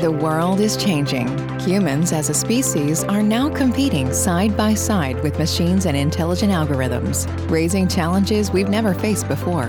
The world is changing. Humans as a species are now competing side by side with machines and intelligent algorithms, raising challenges we've never faced before.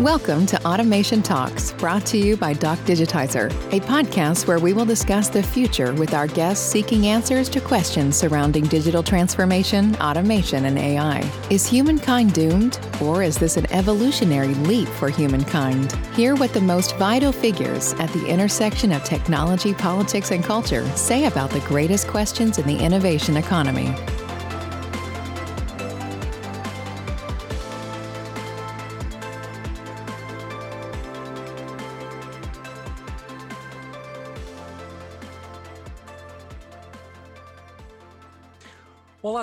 Welcome to Automation Talks, brought to you by Doc Digitizer, a podcast where we will discuss the future with our guests seeking answers to questions surrounding digital transformation, automation, and AI. Is humankind doomed, or is this an evolutionary leap for humankind? Hear what the most vital figures at the intersection of technology, politics, and culture say about the greatest questions in the innovation economy.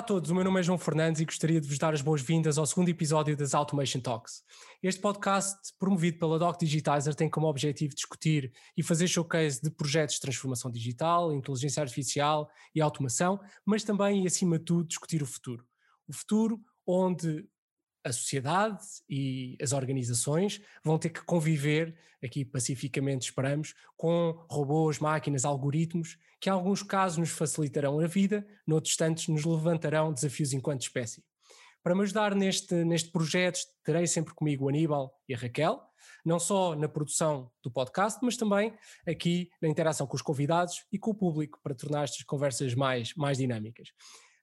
Todos, o meu nome é João Fernandes e gostaria de vos dar as boas-vindas ao segundo episódio das Automation Talks. Este podcast, promovido pela Doc Digitizer, tem como objetivo discutir e fazer showcase de projetos de transformação digital, inteligência artificial e automação, mas também e acima de tudo discutir o futuro. O futuro onde a sociedade e as organizações vão ter que conviver, aqui pacificamente esperamos, com robôs, máquinas, algoritmos, que em alguns casos nos facilitarão a vida, noutros tantos nos levantarão desafios enquanto espécie. Para me ajudar neste, neste projeto, terei sempre comigo o Aníbal e a Raquel, não só na produção do podcast, mas também aqui na interação com os convidados e com o público, para tornar estas conversas mais, mais dinâmicas.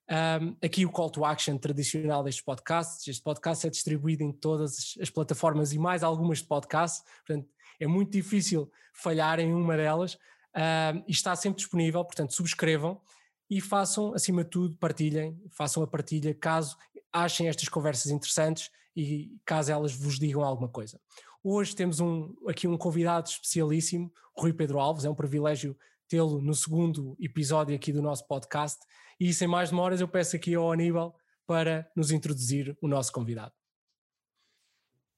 Um, aqui o call to action tradicional destes podcasts. Este podcast é distribuído em todas as plataformas e mais algumas de podcasts, portanto é muito difícil falhar em uma delas um, e está sempre disponível, portanto subscrevam e façam, acima de tudo, partilhem, façam a partilha caso achem estas conversas interessantes e caso elas vos digam alguma coisa. Hoje temos um, aqui um convidado especialíssimo, Rui Pedro Alves, é um privilégio tê-lo no segundo episódio aqui do nosso podcast e sem mais demoras, eu peço aqui ao Aníbal para nos introduzir o nosso convidado.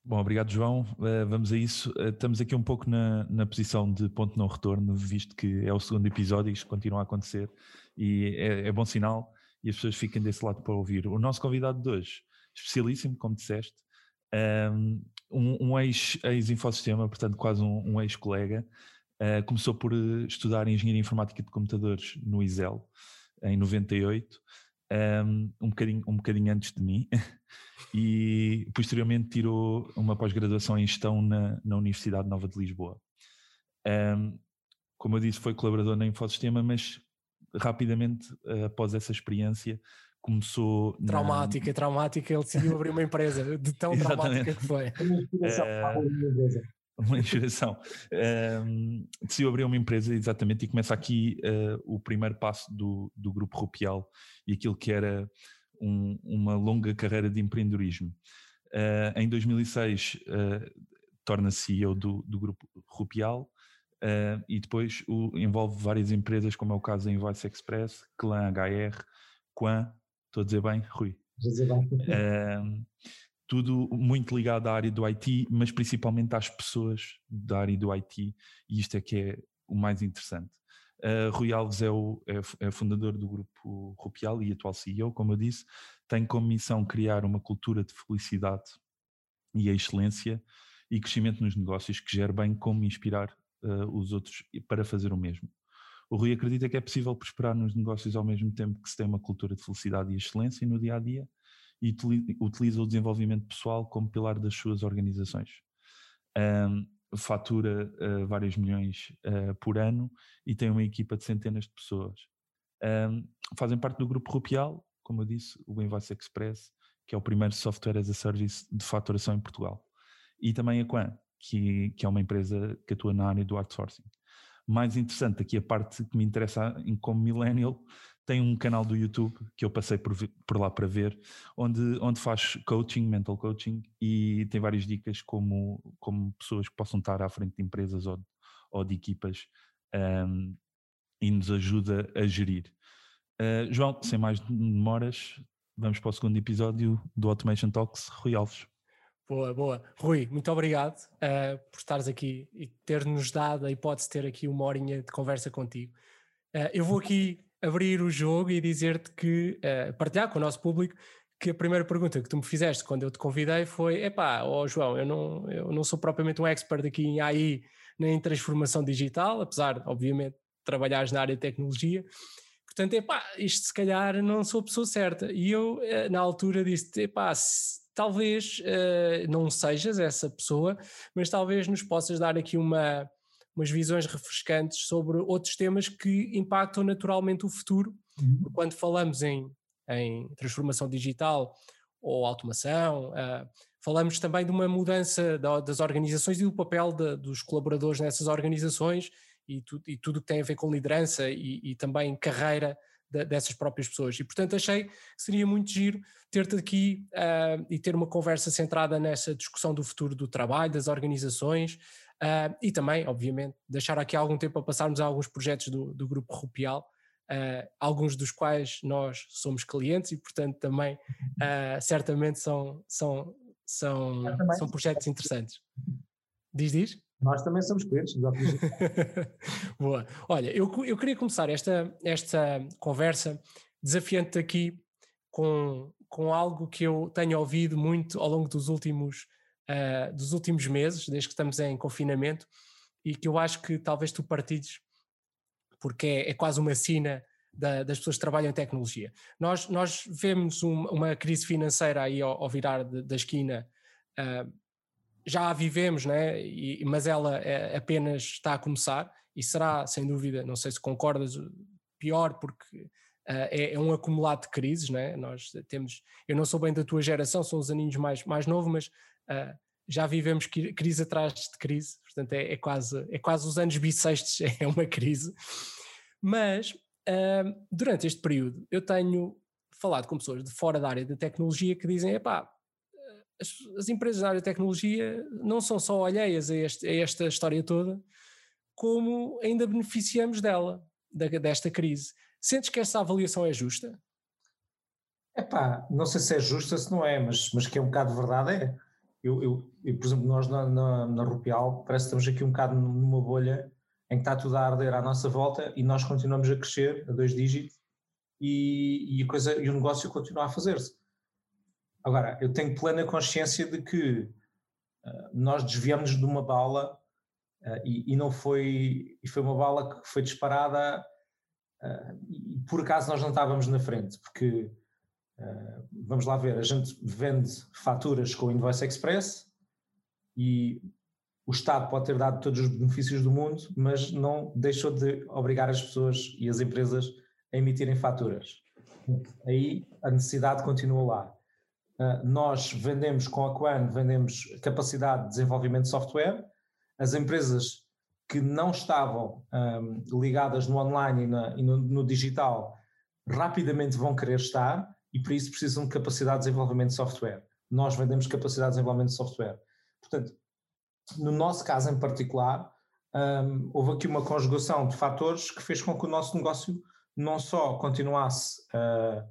Bom, obrigado João. Uh, vamos a isso. Uh, estamos aqui um pouco na, na posição de ponto não retorno, visto que é o segundo episódio e isto continua a acontecer e é, é bom sinal e as pessoas fiquem desse lado para ouvir. O nosso convidado de hoje, especialíssimo, como disseste, ehm, um, um ex-infosistema, ex portanto quase um, um ex-colega, uh, começou por estudar Engenharia Informática de Computadores no ISEL, em 98, um, um, bocadinho, um bocadinho antes de mim, e posteriormente tirou uma pós-graduação em gestão na, na Universidade Nova de Lisboa. Um, como eu disse, foi colaborador na Infosistema, mas rapidamente, após essa experiência, começou. Traumática, na... traumática, ele decidiu abrir uma empresa, de tão traumática que foi. Uh, uma inspiração. Um, decidiu abrir uma empresa exatamente e começa aqui uh, o primeiro passo do, do grupo Rupial e aquilo que era um, uma longa carreira de empreendedorismo. Uh, em 2006 uh, torna-se CEO do, do grupo Rupial e depois o, envolve várias empresas, como é o caso da Invoice Express, Clan HR, Quan, estou a dizer bem, Rui? Estou a dizer bem tudo muito ligado à área do IT, mas principalmente às pessoas da área do IT, e isto é que é o mais interessante. Uh, Rui Alves é o é, é fundador do grupo Rupial e atual CEO, como eu disse, tem como missão criar uma cultura de felicidade e excelência e crescimento nos negócios que gere bem como inspirar uh, os outros para fazer o mesmo. O Rui acredita que é possível prosperar nos negócios ao mesmo tempo que se tem uma cultura de felicidade e excelência no dia a dia e utiliza o desenvolvimento pessoal como pilar das suas organizações. Um, fatura uh, vários milhões uh, por ano e tem uma equipa de centenas de pessoas. Um, fazem parte do grupo Rupial, como eu disse, o Invoice Express, que é o primeiro software as a service de faturação em Portugal. E também a Quan, que, que é uma empresa que atua na área do outsourcing. Mais interessante aqui a parte que me interessa em, como millennial tem um canal do YouTube que eu passei por, por lá para ver, onde, onde faz coaching, mental coaching, e tem várias dicas como, como pessoas que possam estar à frente de empresas ou, ou de equipas um, e nos ajuda a gerir. Uh, João, sem mais demoras, vamos para o segundo episódio do Automation Talks, Rui Alves. Boa, boa. Rui, muito obrigado uh, por estares aqui e ter-nos dado a hipótese de ter aqui uma horinha de conversa contigo. Uh, eu vou aqui abrir o jogo e dizer-te que, uh, partilhar com o nosso público, que a primeira pergunta que tu me fizeste quando eu te convidei foi: epá, ó oh João, eu não, eu não sou propriamente um expert aqui em AI nem em transformação digital, apesar, obviamente, trabalhares na área de tecnologia. Portanto, é pá, isto se calhar não sou a pessoa certa. E eu, eh, na altura, disse: pá, talvez uh, não sejas essa pessoa, mas talvez nos possas dar aqui uma, umas visões refrescantes sobre outros temas que impactam naturalmente o futuro. Uhum. Quando falamos em, em transformação digital ou automação, uh, falamos também de uma mudança da, das organizações e do papel de, dos colaboradores nessas organizações e, tu, e tudo que tem a ver com liderança e, e também carreira de, dessas próprias pessoas. E portanto achei que seria muito giro ter-te aqui uh, e ter uma conversa centrada nessa discussão do futuro do trabalho, das organizações uh, e também, obviamente, deixar aqui algum tempo a passarmos a alguns projetos do, do Grupo Rupial, uh, alguns dos quais nós somos clientes e portanto também certamente são, são, são, são projetos interessantes. Diz, diz? Nós também somos clientes Boa. Olha, eu, eu queria começar esta, esta conversa desafiante aqui com, com algo que eu tenho ouvido muito ao longo dos últimos, uh, dos últimos meses, desde que estamos em confinamento, e que eu acho que talvez tu partilhes, porque é, é quase uma sina da, das pessoas que trabalham em tecnologia. Nós, nós vemos um, uma crise financeira aí ao, ao virar de, da esquina. Uh, já a vivemos, né? E, mas ela é, apenas está a começar e será, sem dúvida, não sei se concordas, pior porque uh, é, é, um acumulado de crises, né? Nós temos, eu não sou bem da tua geração, sou uns aninhos mais, mais novo, mas uh, já vivemos crise atrás de crise, portanto é, é, quase, é quase os anos bissextos, é uma crise. Mas uh, durante este período eu tenho falado com pessoas de fora da área da tecnologia que dizem, epá, as, as, empresas da área de tecnologia não são só alheias a, este, a, esta história toda, como ainda beneficiamos dela, da, desta crise. Sentes que essa avaliação é justa? Epá, não sei se é justa, se não é, mas, mas que é um bocado de verdade é. Eu, eu, eu por exemplo, nós na, na, na Rupial parece que estamos aqui um bocado numa bolha em que está tudo a arder à nossa volta e nós continuamos a crescer a dois dígitos e, e, a coisa, e o negócio continua a fazer-se. Agora, eu tenho plena consciência de que uh, nós desviamos de uma bala uh, e, e, não foi, e foi uma bala que foi disparada uh, e por acaso nós não estávamos na frente, porque vamos lá ver, a gente vende faturas com o Invoice Express e o Estado pode ter dado todos os benefícios do mundo, mas não deixou de obrigar as pessoas e as empresas a emitirem faturas. Aí a necessidade continua lá. Ah, nós vendemos com a Quan, vendemos capacidade de desenvolvimento de software. As empresas que não estavam um, ligadas no online e, na, e no, no, digital rapidamente vão querer estar e por isso precisam de capacidade de desenvolvimento de software. Nós vendemos capacidade de desenvolvimento de software. Portanto, no nosso caso em particular, um, houve aqui uma conjugação de fatores que fez com que o nosso negócio não só continuasse a,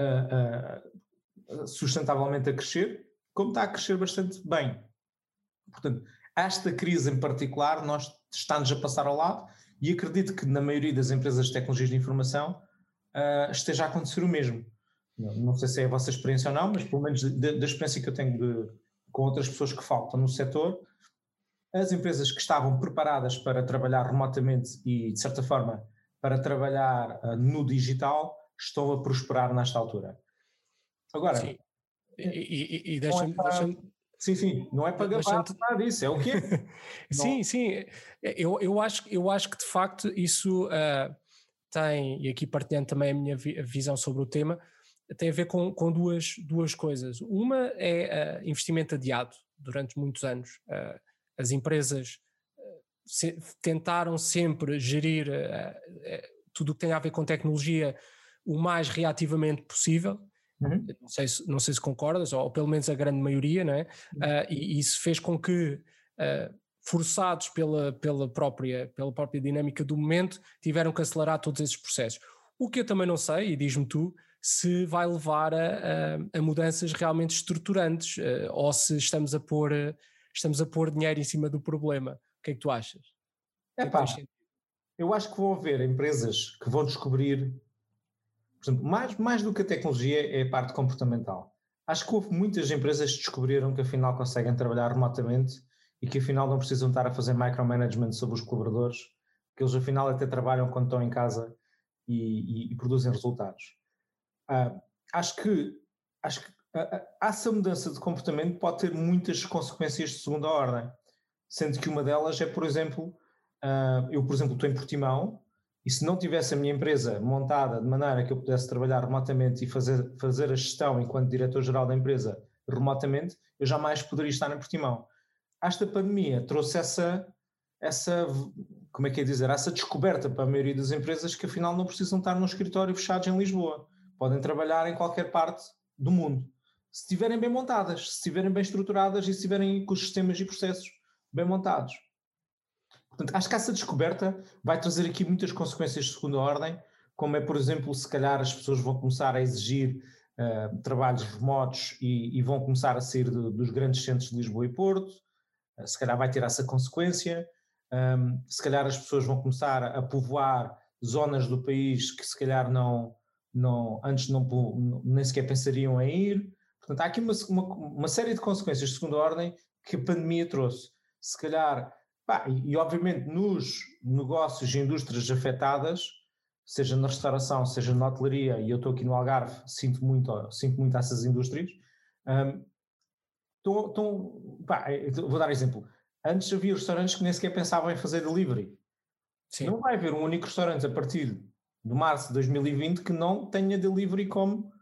a, sustentavelmente a crescer, como está a crescer bastante bem. Portanto, esta crise em particular, nós estamos a passar ao lado e acredito que na maioria das empresas de tecnologias de informação uh, esteja a acontecer o mesmo. Não, não, sei se é a vossa experiência ou não, mas pelo menos da experiência que eu tenho de, com outras pessoas que faltam no setor, as empresas que estavam preparadas para trabalhar remotamente e, de certa forma, para trabalhar uh, no digital, estão a prosperar nesta altura. Agora. Sim. E, e, e deixa-me. É deixa sim, sim, não é para gabar nada disso, é o quê? sim, sim, eu, eu, acho, eu acho que de facto isso uh, tem, e aqui partilhando também a minha visão sobre o tema, tem a ver com, com duas, duas coisas. Uma é uh, investimento adiado durante muitos anos. Uh, as empresas se, tentaram sempre gerir tudo o que tem a ver com tecnologia o mais reativamente possível Uhum. Não, sei se, não sei se concordas, ou pelo menos a grande maioria, não é? Uhum. Uh, e, e, isso fez com que, uh, forçados pela, pela, própria, pela própria dinâmica do momento, tiveram que acelerar todos esses processos. O que eu também não sei, e diz-me tu, se vai levar a, a, a mudanças realmente estruturantes, uh, ou se estamos a, pôr, estamos a pôr dinheiro em cima do problema. O que é que tu achas? É pá, eu acho que vão haver empresas que vão descobrir exemplo, mais, mais do que a tecnologia é a parte comportamental. Acho que houve muitas empresas que descobriram que afinal conseguem trabalhar remotamente e que afinal não precisam estar a fazer micromanagement sobre os colaboradores que eles afinal até trabalham quando estão em casa e, e, e produzem resultados. Uh, acho que, acho que uh, essa mudança de comportamento pode ter muitas consequências de segunda ordem, sendo que uma delas é, por exemplo, eu, por exemplo, estou em Portimão e se não tivesse a minha empresa montada de maneira que eu pudesse trabalhar remotamente e fazer, fazer a gestão enquanto diretor-geral da empresa remotamente, eu jamais poderia estar em Portimão. Esta pandemia trouxe essa, essa como é que é dizer, essa descoberta para a maioria das empresas que afinal não precisam estar num escritório fechados em Lisboa. Podem trabalhar em qualquer parte do mundo. Se estiverem bem montadas, se estiverem bem estruturadas e se tiverem com os sistemas e processos bem montados. Portanto, acho que essa descoberta vai trazer aqui muitas consequências de segunda ordem, como é, por exemplo, se calhar as pessoas vão começar a exigir uh, trabalhos remotos e, e, vão começar a sair de, dos grandes centros de Lisboa e Porto, se calhar vai ter essa consequência um, se calhar as pessoas vão começar a povoar zonas do país que se calhar não, não antes não, nem sequer pensariam em ir. Portanto, há aqui uma, uma, uma série de consequências de segunda ordem que a pandemia trouxe. Se calhar, pá, e, e, obviamente nos negócios e indústrias afetadas, seja na restauração, seja na hotelaria, e eu estou aqui no Algarve, sinto muito, sinto muito essas indústrias, um, estão, estão, pá, vou dar exemplo, Antes havia restaurantes que nem sequer pensavam em fazer delivery. Sim. Não vai haver um único restaurante a partir de março de 2020 que não tenha delivery como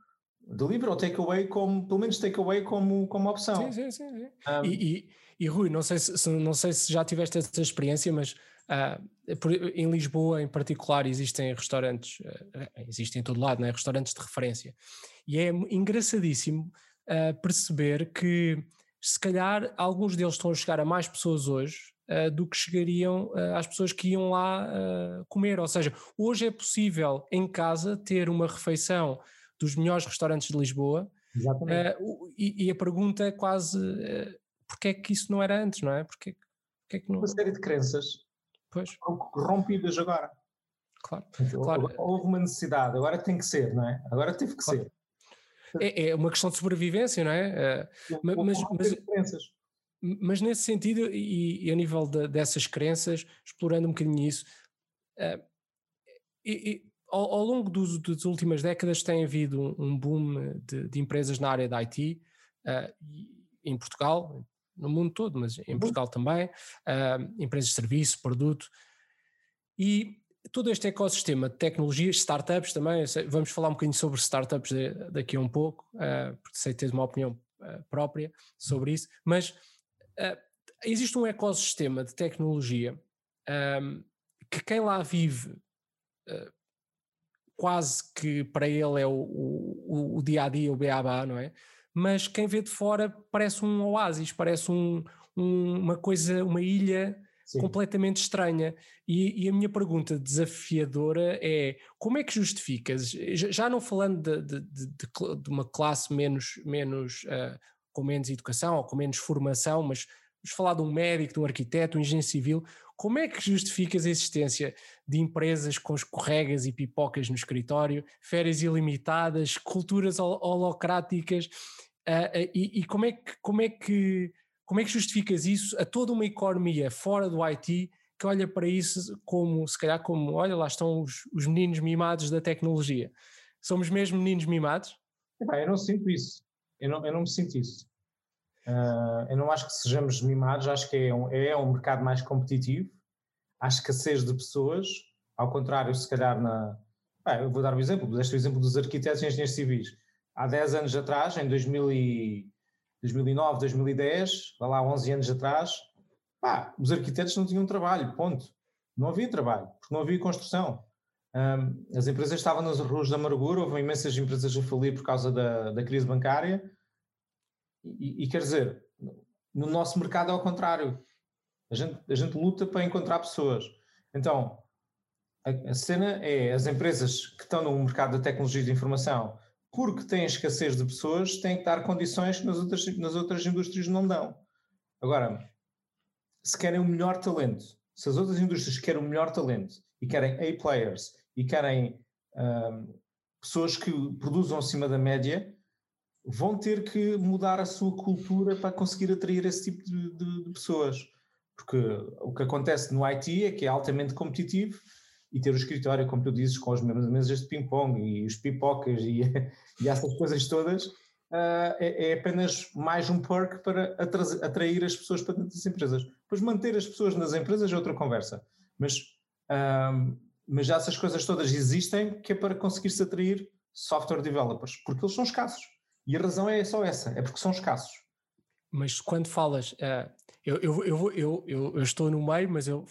delivery ou takeaway como, pelo menos takeaway como, como opção. Sim, sim, sim. sim. Um, e, e, e, Rui, não sei se, não sei se já tiveste essa experiência, mas uh, por, em Lisboa em particular existem restaurantes, uh, existem em todo lado, né? restaurantes de referência. E é engraçadíssimo uh, perceber que se calhar alguns deles estão a chegar a mais pessoas hoje uh, do que chegariam uh, às pessoas que iam lá uh, comer. Ou seja, hoje é possível em casa ter uma refeição dos melhores restaurantes de Lisboa. Exatamente. E, e, a pergunta é quase uh, porque é que isso não era antes, não é? Porque, porque é que não... Uma série de crenças pois. rompidas agora. Claro, claro. Houve uma necessidade, agora tem que ser, não é? Agora teve que claro. ser. É, é, uma questão de sobrevivência, não é? Eh, mas, mas, mas, nesse sentido, e, e a nível de, dessas crenças, explorando um bocadinho isso, uh, e, e, ao, ao, longo dos, das últimas décadas tem havido um, um boom de, de, empresas na área da IT, uh, em Portugal, no mundo todo, mas em uhum. Portugal também, uh, empresas de serviço, produto, e todo este ecossistema de tecnologias, startups também, vamos falar um bocadinho sobre startups daqui a um pouco, uh, porque sei ter uma opinião uh, própria sobre isso, mas uh, existe um ecossistema de tecnologia um, ehm, que quem lá vive quase que para ele é o, o, o, dia a dia, o beabá, não é? Mas quem vê de fora parece um oásis, parece um, um, uma coisa, uma ilha Sim. completamente estranha. E, e, a minha pergunta desafiadora é: como é que justificas, já não falando de, de, de, de uma classe menos, menos uh, com menos educação ou com menos formação, mas vamos falar de um médico, de um arquiteto, um engenheiro civil, como é que justificas a existência de empresas com escorregas e pipocas no escritório, férias ilimitadas, culturas holocráticas, uh, uh, e, e, como é que, como é que como é que justificas isso a toda uma economia fora do IT que olha para isso como, se calhar, como, olha, lá estão os, os meninos mimados da tecnologia. Somos mesmo meninos mimados? eu não sinto isso. Eu não, eu não me sinto isso. Uh, eu não acho que sejamos mimados, acho que é um, é um mercado mais competitivo. Há escassez de pessoas, ao contrário, se calhar na. Ah, eu vou dar um exemplo, deste o exemplo dos arquitetos e engenheiros civis. Há 10 anos atrás, em 2000 e 2009, 2010, lá 11 anos atrás, pá, os arquitetos não tinham trabalho, ponto. Não havia trabalho, porque não havia construção. Um, as empresas estavam nas ruas da amargura, houve imensas empresas a falir por causa da, da crise bancária. E, e, quer dizer, no nosso mercado é ao contrário. A gente, a gente luta para encontrar pessoas. Então, a, a cena é as empresas que estão no mercado da tecnologia de informação porque têm escassez de pessoas, têm que dar condições que nas outras, nas outras indústrias não dão. Agora, se querem o melhor talento, se as outras indústrias querem o melhor talento e querem A-players e querem um, pessoas que produzam acima da média, vão ter que mudar a sua cultura para conseguir atrair esse tipo de, de, de pessoas. Porque o que acontece no IT é que é altamente competitivo e ter o escritório, como tu dizes, com as mesmas mesas de ping-pong e os pipocas e, e essas coisas todas, uh, é, é, apenas mais um perk para atrair as pessoas para dentro das empresas. Depois manter as pessoas nas empresas é outra conversa. Mas, uh, mas já essas coisas todas existem que é para conseguir-se atrair software developers, porque eles são escassos. E a razão é só essa, é porque são escassos. Mas quando falas, eu, eu, eu, eu, eu, estou no meio, mas eu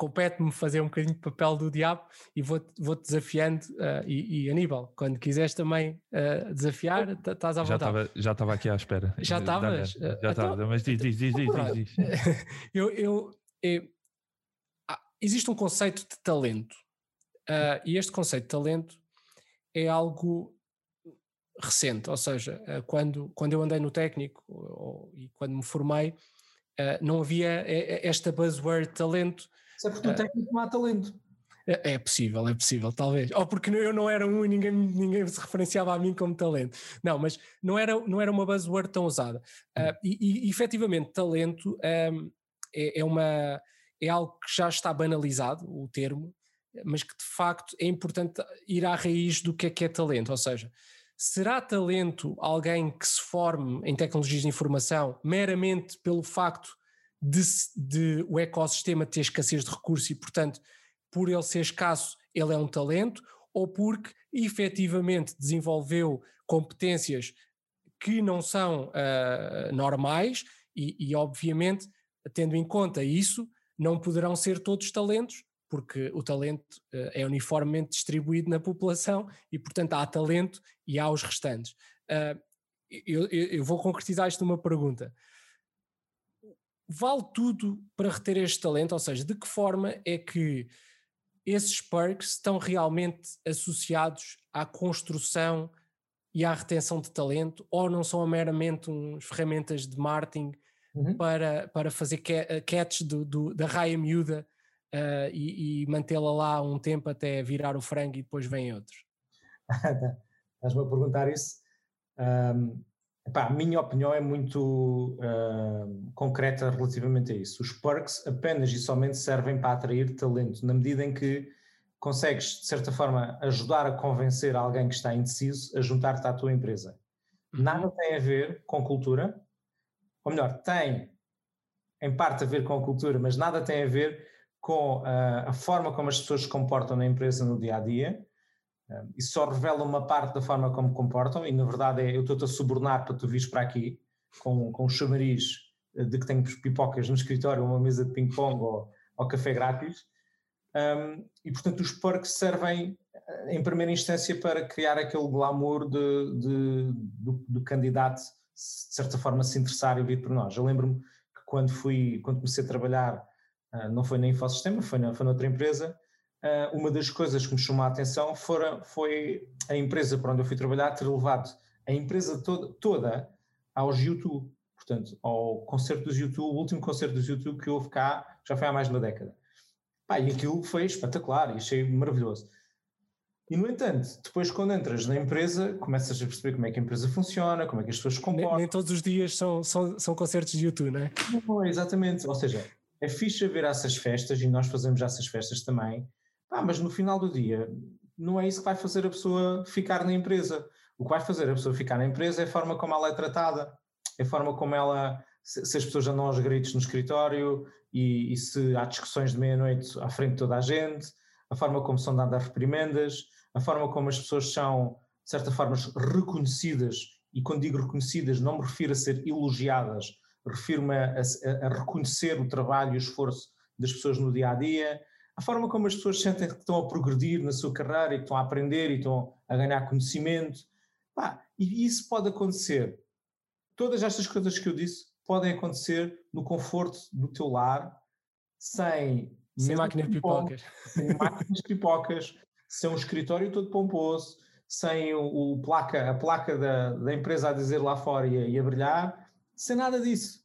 compete-me fazer um bocadinho de papel do diabo e vou-te vou desafiando. Uh, e, e, Aníbal, quando quiseres também uh, desafiar, estás à vontade. Já estava já aqui à espera. Já estavas? Já estava, então, mas diz, diz, diz, diz, diz. eu, eu, eu ah, existe um conceito de talento. Uh, e este conceito de talento é algo recente, ou seja, quando, quando eu andei no técnico ou, e quando me formei, não havia esta buzzword talento isso é porque no técnico não há talento. É, é, possível, é possível, talvez. Ou porque eu não era um e ninguém, ninguém se referenciava a mim como talento. Não, mas não era, não era uma buzzword tão usada. Uh, e, e efetivamente, talento um, é, é, uma, é algo que já está banalizado, o termo, mas que de facto é importante ir à raiz do que é que é talento. Ou seja, será talento alguém que se forme em tecnologias de informação meramente pelo facto de, de o ecossistema ter escassez de recursos e, portanto, por ele ser escasso, ele é um talento, ou porque efetivamente desenvolveu competências que não são uh, normais e, e, obviamente, tendo em conta isso, não poderão ser todos talentos, porque o talento uh, é uniformemente distribuído na população e, portanto, há talento e há os restantes. Uh, eu, eu, vou concretizar isto numa pergunta vale tudo para reter este talento? Ou seja, de que forma é que esses perks estão realmente associados à construção e à retenção de talento ou não são meramente uns ferramentas de marketing uhum. para, para fazer eh, catch do, do, da raia miúda uh, e, e mantê-la lá um tempo até virar o frango e depois vem outros? Estás-me a perguntar isso? Um, Epá, a minha opinião é muito uh, concreta relativamente a isso. Os perks apenas e somente servem para atrair talento, na medida em que consegues, de certa forma, ajudar a convencer alguém que está indeciso a juntar-te à tua empresa. Uhum. Nada tem a ver com cultura, ou melhor, tem em parte a ver com a cultura, mas nada tem a ver com uh, a forma como as pessoas se comportam na empresa no dia a dia isso só revela uma parte da forma como comportam, e na verdade é eu estou-te a subornar para tu vires para aqui com, com um chamariz eh, de que tenho pipocas no escritório, uma mesa de ping-pong ou, ou, café grátis. Um, e portanto os perks servem eh, em primeira instância para criar aquele glamour de, de, do, do, candidato de certa forma se interessar e vir para nós. Eu lembro-me que quando fui, quando comecei a trabalhar, uh, não foi na Infosistema, foi, na, foi noutra empresa, uma das coisas que me chamou a atenção fora, foi a empresa para onde eu fui trabalhar ter levado a empresa toda, toda aos YouTube, portanto, ao concerto dos YouTube, o último concerto dos YouTube que houve cá, já foi há mais de uma década. Pá, e aquilo foi espetacular e achei maravilhoso. E, no entanto, depois quando entras na empresa, começas a perceber como é que a empresa funciona, como é que as pessoas se comportam. Nem, nem todos os dias são, são, são concertos de YouTube, não é? Não, exatamente. Ou seja, é fixe ver essas festas e nós fazemos essas festas também, ah, mas no final do dia não é isso que vai fazer a pessoa ficar na empresa. O que vai fazer a pessoa ficar na empresa é a forma como ela é tratada, é a forma como ela, se, as pessoas andam aos gritos no escritório e, e se há discussões de meia-noite à frente de toda a gente, a forma como são dadas reprimendas, a forma como as pessoas são, de certa forma, reconhecidas, e quando digo reconhecidas não me refiro a ser elogiadas, refiro-me a, a, a reconhecer o trabalho e o esforço das pessoas no dia a dia, a forma como as pessoas sentem que estão a progredir na sua carreira e que estão a aprender e estão a ganhar conhecimento. Pá, e isso pode acontecer. Todas estas coisas que eu disse podem acontecer no conforto do teu lar, sem, sem máquinas de pipocas. Sem máquinas de pipocas, sem um escritório todo pomposo, sem o, o placa, a placa da, da, empresa a dizer lá fora e a, e a brilhar, sem nada disso.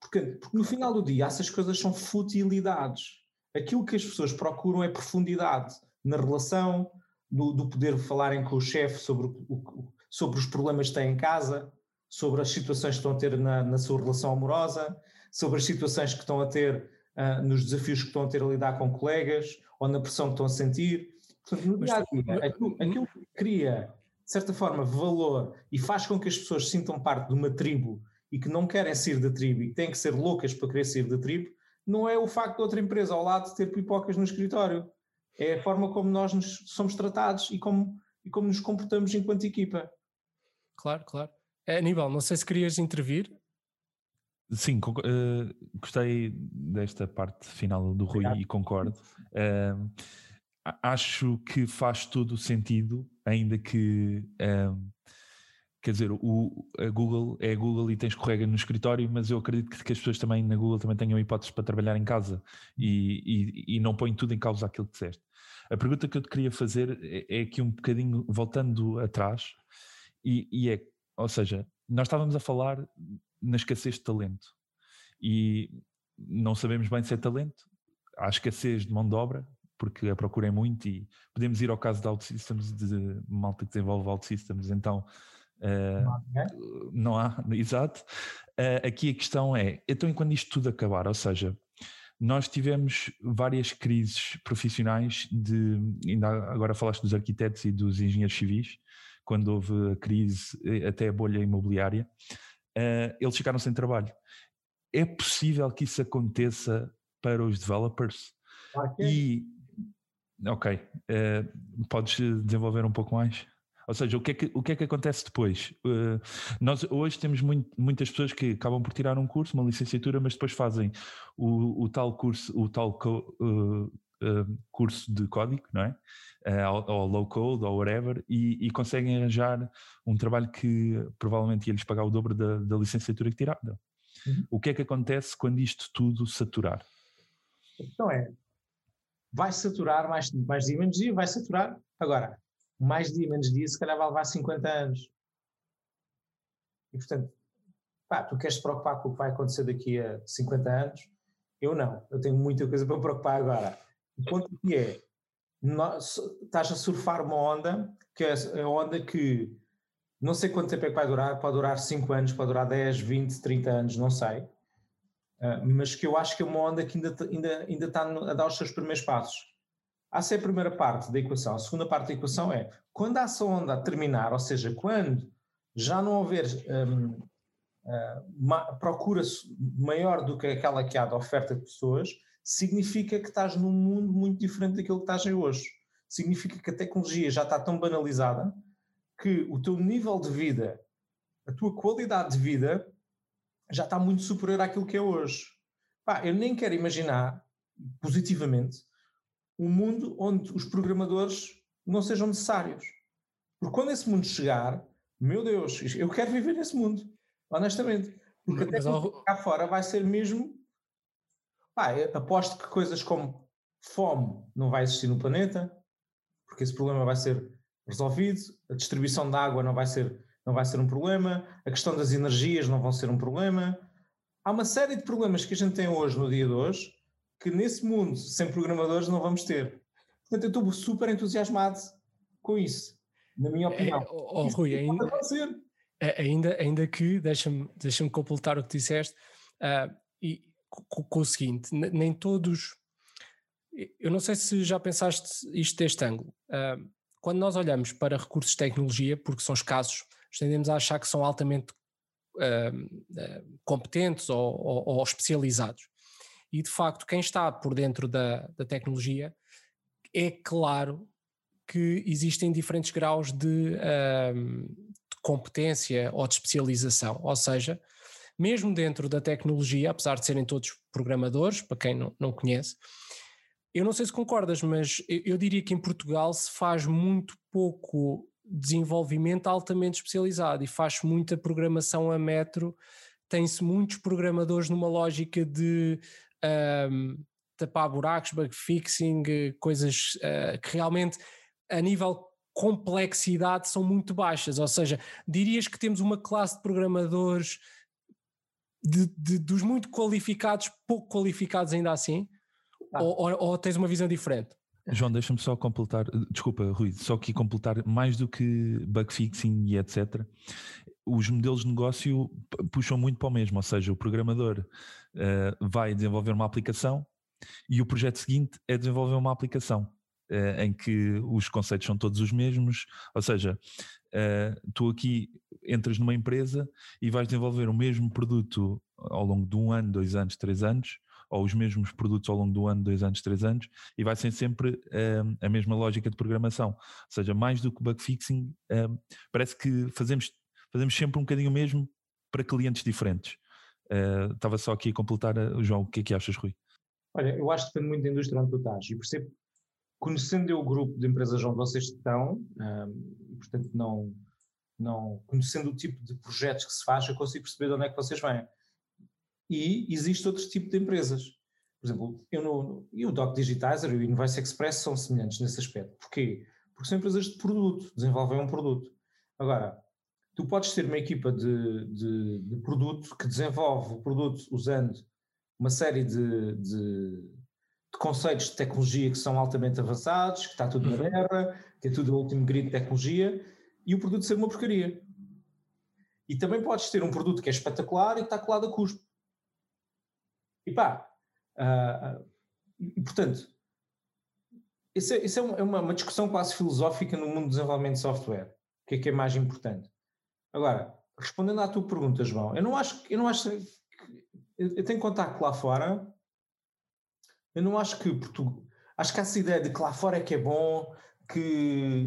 Porque, porque no final do dia essas coisas são futilidades aquilo que as pessoas procuram é profundidade na relação, do, do poder falarem com o chefe sobre, o, sobre os problemas que têm em casa, sobre as situações que estão a ter na, na sua relação amorosa, sobre as situações que estão a ter uh, nos desafios que estão a ter a lidar com colegas ou na pressão que estão a sentir. Portanto, no dia a dia, aquilo, aquilo que cria, de certa forma, valor e faz com que as pessoas sintam parte de uma tribo e que não querem sair da tribo e têm que ser loucas para querer sair da tribo, não é o facto de outra empresa ao lado ter pipocas no escritório. É a forma como nós nos somos tratados e como, e como nos comportamos enquanto equipa. Claro, claro. É, Aníbal, não sei se querias intervir. Sim, uh, gostei desta parte final do Rui Obrigado. e concordo. Uh, acho que faz todo o sentido, ainda que. Uh, quer dizer, o, a Google é a Google e tem escorrega no escritório, mas eu acredito que, que, as pessoas também na Google também tenham hipóteses para trabalhar em casa e, e, e não põem tudo em causa aquilo que disseste. A pergunta que eu te queria fazer é, é aqui um bocadinho voltando atrás, e, e é, ou seja, nós estávamos a falar na escassez de talento e não sabemos bem se é talento, há escassez de mão de obra, porque a procura é muito e podemos ir ao caso de OutSystems, de malta que desenvolve OutSystems, então uh, não há, exato. Uh, aqui a questão é, então e quando isto tudo acabar, ou seja, nós tivemos várias crises profissionais de, ainda agora falaste dos arquitetos e dos engenheiros civis, quando houve a crise, eh, até a bolha imobiliária, uh, eles ficaram sem trabalho. É possível que isso aconteça para os developers? Okay. E, ok, podes desenvolver um pouco mais? Ou seja, o que é que, o que, é que acontece depois? Uh, nós hoje temos muito, muitas pessoas que acabam por tirar um curso, uma licenciatura, mas depois fazem o, o tal curso, o tal co, uh, uh, curso de código, não é? ou, ou, low code ou whatever, e, e, conseguem arranjar um trabalho que provavelmente ia lhes pagar o dobro da, da licenciatura que tiraram. Uhum. O que é que acontece quando isto tudo saturar? Então é, vai saturar mais, mais dia menos dia, vai saturar. Agora, mais dia menos dia, se calhar vai levar 50 anos. E portanto, pá, tu queres te preocupar com o que vai acontecer daqui a 50 anos? Eu não, eu tenho muita coisa para me preocupar agora. O ponto aqui é, nós, estás a surfar uma onda, que é a onda que não sei quanto tempo é que vai durar, pode durar 5 anos, pode durar 10, 20, 30 anos, não sei. Uh, mas que eu acho que é uma onda que ainda, ainda, ainda está a dar os seus primeiros passos. Essa é a primeira parte da equação. A segunda parte da equação é quando essa onda terminar, ou seja, quando já não houver um, uh, ah, procura maior do que aquela que há da oferta de pessoas, significa que estás num mundo muito diferente daquilo que estás em hoje. Significa que a tecnologia já está tão banalizada que o teu nível de vida, a tua qualidade de vida, já está muito superior àquilo que é hoje. Pá, eu nem quero imaginar, positivamente, um mundo onde os programadores não sejam necessários. Porque quando esse mundo chegar, meu Deus, eu quero viver nesse mundo, honestamente. Porque até cá fora vai ser mesmo. Pá, aposto que coisas como fome não vai existir no planeta, porque esse problema vai ser resolvido, a distribuição de água não vai ser, não vai ser um problema, a questão das energias não vão ser um problema. Há uma série de problemas que a gente tem hoje, no dia de hoje, que nesse mundo sem programadores não vamos ter. Portanto, eu estou super entusiasmado com isso, na minha é, opinião. É, oh, Rui, ainda, ainda, ainda que, deixa-me deixa completar o que disseste, uh, e, com, com, o seguinte, nem todos, eu não sei se já pensaste isto deste ângulo, uh, quando nós olhamos para recursos de tecnologia, porque são escassos, tendemos a achar que são altamente uh, competentes ou, ou, ou especializados. E de facto, quem está por dentro da, da tecnologia, é claro que existem diferentes graus de, um, de, competência ou de especialização. Ou seja, mesmo dentro da tecnologia, apesar de serem todos programadores, para quem não, não conhece, eu não sei se concordas, mas eu, eu diria que em Portugal se faz muito pouco desenvolvimento altamente especializado e faz muita programação a metro. Tem-se muitos programadores numa lógica de um, tapar buracos, bug fixing, coisas uh, que realmente a nível complexidade são muito baixas, ou seja, dirias que temos uma classe de programadores de, de, dos muito qualificados, pouco qualificados ainda assim, ah. ou, ou, ou tens uma visão diferente? João, deixa-me só completar, desculpa, Rui, só que completar mais do que bug fixing e etc. os modelos de negócio puxam muito para o mesmo, ou seja, o programador uh, vai desenvolver uma aplicação e o projeto seguinte é desenvolver uma aplicação uh, em que os conceitos são todos os mesmos, ou seja, uh, tu aqui entras numa empresa e vais desenvolver o mesmo produto ao longo de um ano, dois anos, três anos, ou os mesmos produtos ao longo do ano, dois anos, três anos, e vai ser sempre um, a mesma lógica de programação. Ou seja, mais do que bug fixing, um, parece que fazemos, fazemos sempre um bocadinho o mesmo para clientes diferentes. Uh, estava só aqui a completar, uh, João, o que é que achas, Rui? Olha, eu acho que depende muito da indústria onde tu estás e percebo, conhecendo o grupo de empresas onde vocês estão, um, portanto não, não, conhecendo o tipo de projetos que se faz, eu consigo perceber de onde é que vocês vêm e existe outro tipo de empresas. Por exemplo, eu no, e o Doc Digitizer e o Invoice Express são semelhantes nesse aspecto. Porquê? Porque são empresas de produto, desenvolvem um produto. Agora, tu podes ter uma equipa de, de, de produto que desenvolve o produto usando uma série de, de, conceitos de tecnologia que são altamente avançados, que está tudo na guerra, uhum. que é tudo o último grid de tecnologia, e o produto ser uma porcaria. E também podes ter um produto que é espetacular e que está colado a custo. E pá, uh, portanto, isso, é, isso é, uma, é uma, discussão quase filosófica no mundo do desenvolvimento de software. O que é que é mais importante? Agora, respondendo à tua pergunta, João, eu não acho que eu não acho que, eu tenho contacto lá fora. Eu não acho que Portugal, acho que essa ideia de que lá fora é que é bom, que,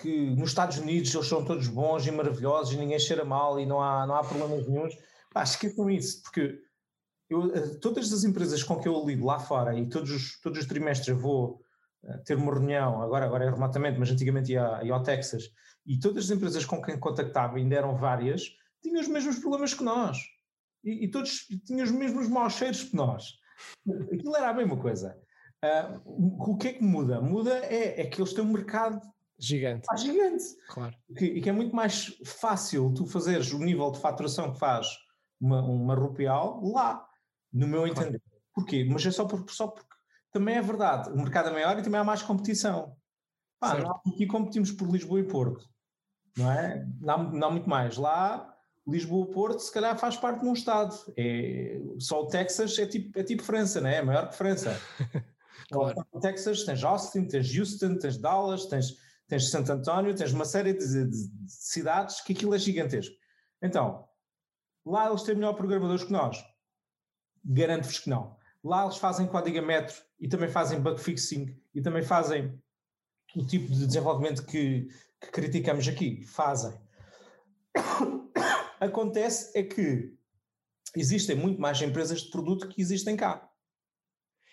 que nos Estados Unidos eles são todos bons e maravilhosos e ninguém cheira mal e não há, não há problemas nenhums. Pá, esqueçam isso, porque eu, eh, todas as empresas com que eu lido lá fora e todos os, todos os trimestres vou eh, ter uma reunião, agora, agora é remotamente, mas antigamente ia, ia ao Texas, e todas as empresas com quem contactava, ainda eram várias, tinham os mesmos problemas que nós. E, e todos tinham os mesmos maus cheiros que nós. Aquilo era a mesma coisa. Uh, o que é que muda? Muda é, é que eles têm um mercado gigante. Ah, gigante. Claro. Que, e que é muito mais fácil tu fazeres o nível de faturação que faz uma, uma rupial lá no meu entender. Porquê? Mas é só, por, só porque também é verdade, o mercado é maior e também há mais competição. Pá, aqui competimos por Lisboa e Porto, não é? Não não há muito mais. Lá, Lisboa e Porto, se calhar faz parte de um Estado. É, só o Texas é tipo, é tipo França, não é? É maior que França. claro. O Texas tens Austin, tens Houston, tens Dallas, tens, tens Santo António, tens uma série de, de, de cidades que aquilo é gigantesco. Então, lá eles têm melhor programadores que nós. Garanto-vos que não. Lá eles fazem código metro e também fazem bug fixing e também fazem o tipo de desenvolvimento que, que criticamos aqui. Fazem. Acontece é que existem muito mais empresas de produto que existem cá.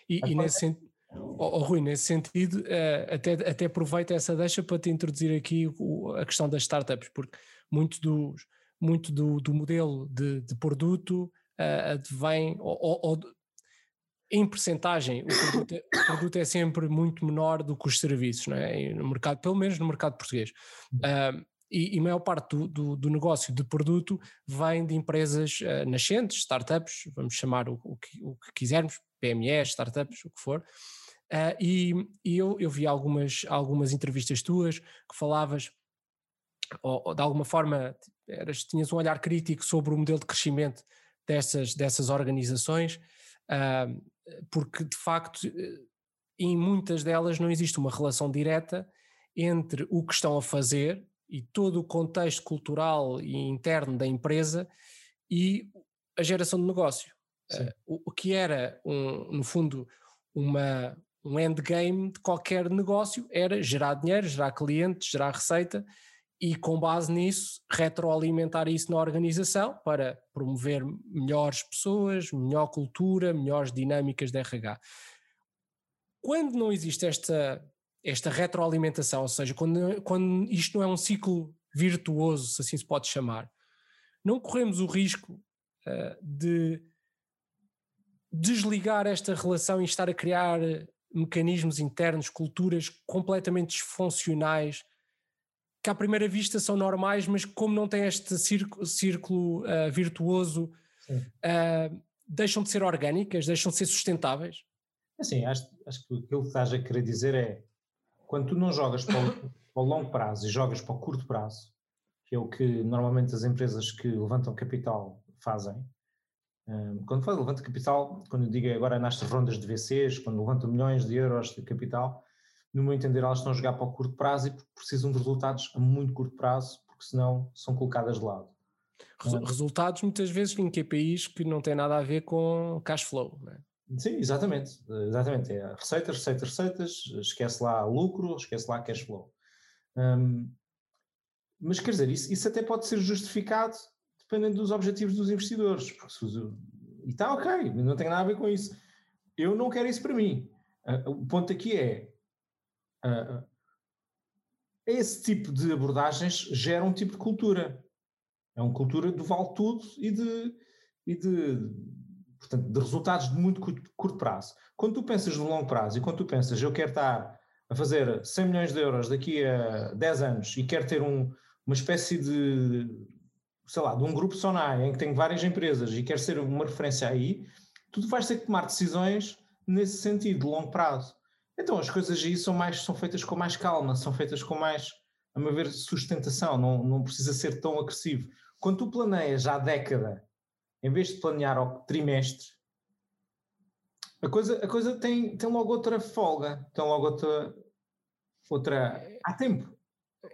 E, e nesse sentido. Oh, Rui, nesse sentido, uh, até, até aproveito essa deixa para te introduzir aqui a questão das startups, porque muito, dos, muito do, do modelo de, de produto uh, ou, ou, ou, em percentagem, o produto, é, o produto, é, sempre muito menor do que os serviços, não é? no mercado, pelo menos no mercado português. Uh, e, e maior parte do, do, do, negócio de produto vem de empresas uh, nascentes, startups, vamos chamar o, o, que, o que quisermos, PMEs, startups, o que for. Uh, e, e eu, eu vi algumas, algumas entrevistas tuas que falavas, ou, ou de alguma forma eras, tinhas um olhar crítico sobre o modelo de crescimento dessas, dessas organizações, uh, porque de facto eh, em muitas delas não existe uma relação direta entre o que estão a fazer e todo o contexto cultural e interno da empresa e a geração de negócio. Uh, o, o, que era, um, no fundo, uma, um endgame de qualquer negócio era gerar dinheiro, gerar clientes, gerar receita e com base nisso retroalimentar isso na organização para promover melhores pessoas, melhor cultura, melhores dinâmicas de RH. Quando não existe esta, esta retroalimentação, ou seja, quando, quando isto não é um ciclo virtuoso, se assim se pode chamar, não corremos o risco uh, de desligar esta relação e estar a criar mecanismos internos, culturas completamente disfuncionais que à primeira vista são normais, mas como não têm este círculo, círculo uh, virtuoso, uh, deixam de ser orgânicas, deixam de ser sustentáveis? Assim, acho, acho que aquilo que estás a querer dizer é quando tu não jogas para o, para o longo prazo e jogas para o curto prazo, que é o que normalmente as empresas que levantam capital fazem. Quando falo levanta capital, quando eu digo agora nestas rondas de VCs, quando levantam milhões de euros de capital, no meu entender elas estão a jogar para o curto prazo e precisam de resultados a muito curto prazo, porque senão são colocadas de lado. Resultados muitas vezes em KPIs que não têm nada a ver com cash flow, não é? Sim, exatamente. Exatamente. É receitas, receitas, receitas, esquece lá lucro, esquece lá cash flow. Um, mas quer dizer, isso, isso até pode ser justificado dependendo dos objetivos dos investidores. E está ok, não tem nada a ver com isso. Eu não quero isso para mim. Uh, o ponto aqui é. Uh, esse tipo de abordagens gera um tipo de cultura. É uma cultura do vale tudo e de, e de portanto, de resultados de muito curto, curto, prazo. Quando tu pensas no longo prazo e quando tu pensas eu quero estar a fazer 100 milhões de euros daqui a 10 anos e quero ter um, uma espécie de, sei lá, de um grupo Sonai em que tenho várias empresas e quero ser uma referência aí, tu vais ter que tomar decisões nesse sentido, de longo prazo. Então as coisas aí são, mais, são feitas com mais calma, são feitas com mais, a meu ver, sustentação, não, não precisa ser tão agressivo. Quando tu planeias a década em vez de planear ao trimestre, a coisa, a coisa tem, tem logo outra folga, tem logo outra. outra há tempo.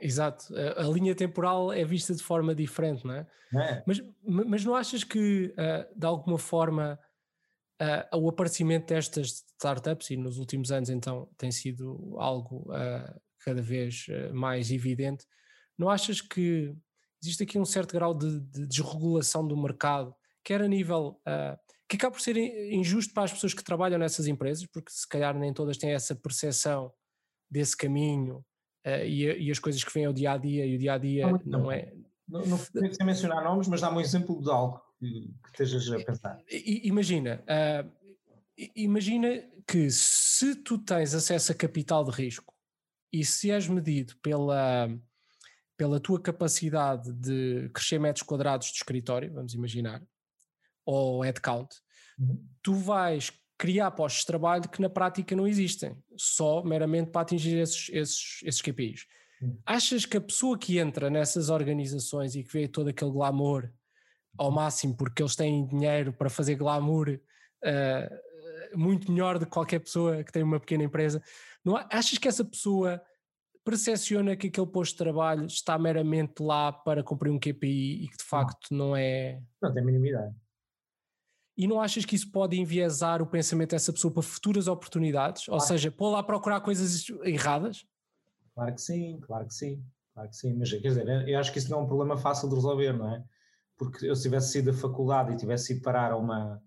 Exato, a, a, linha temporal é vista de forma diferente, não é? é. Mas, mas não achas que, uh, de alguma forma, uh, o aparecimento destas startups, e nos últimos anos então tem sido algo uh, cada vez mais evidente, não achas que existe aqui um certo grau de, de desregulação do mercado quer a nível uh, que acaba por ser injusto para as pessoas que trabalham nessas empresas, porque se calhar nem todas têm essa percepção desse caminho uh, e, e, as coisas que vêm ao dia a dia, e o dia a dia não, não é. Não, não sem mencionar nomes, mas dá-me um exemplo de algo que, que estejas a pensar. Imagina, uh, imagina que se tu tens acesso a capital de risco e se és medido pela, pela tua capacidade de crescer metros quadrados de escritório, vamos imaginar, ou headcount, uhum. tu vais criar postos de trabalho que na prática não existem, só meramente para atingir esses, esses, esses KPIs. Uhum. Achas que a pessoa que entra nessas organizações e que vê todo aquele glamour ao máximo, porque eles têm dinheiro para fazer glamour uh, muito melhor do que qualquer pessoa que tem uma pequena empresa, não, achas que essa pessoa percepciona que aquele posto de trabalho está meramente lá para cumprir um KPI e que de facto não, não é. Não tem minimidade. E não achas que isso pode enviesar o pensamento dessa pessoa para futuras oportunidades? Claro. Ou seja, pôr lá procurar coisas erradas? Claro que sim, claro que sim, claro que sim. Mas quer dizer, eu acho que isso não é um problema fácil de resolver, não é? Porque eu se tivesse sido da faculdade e tivesse ido parar a uma,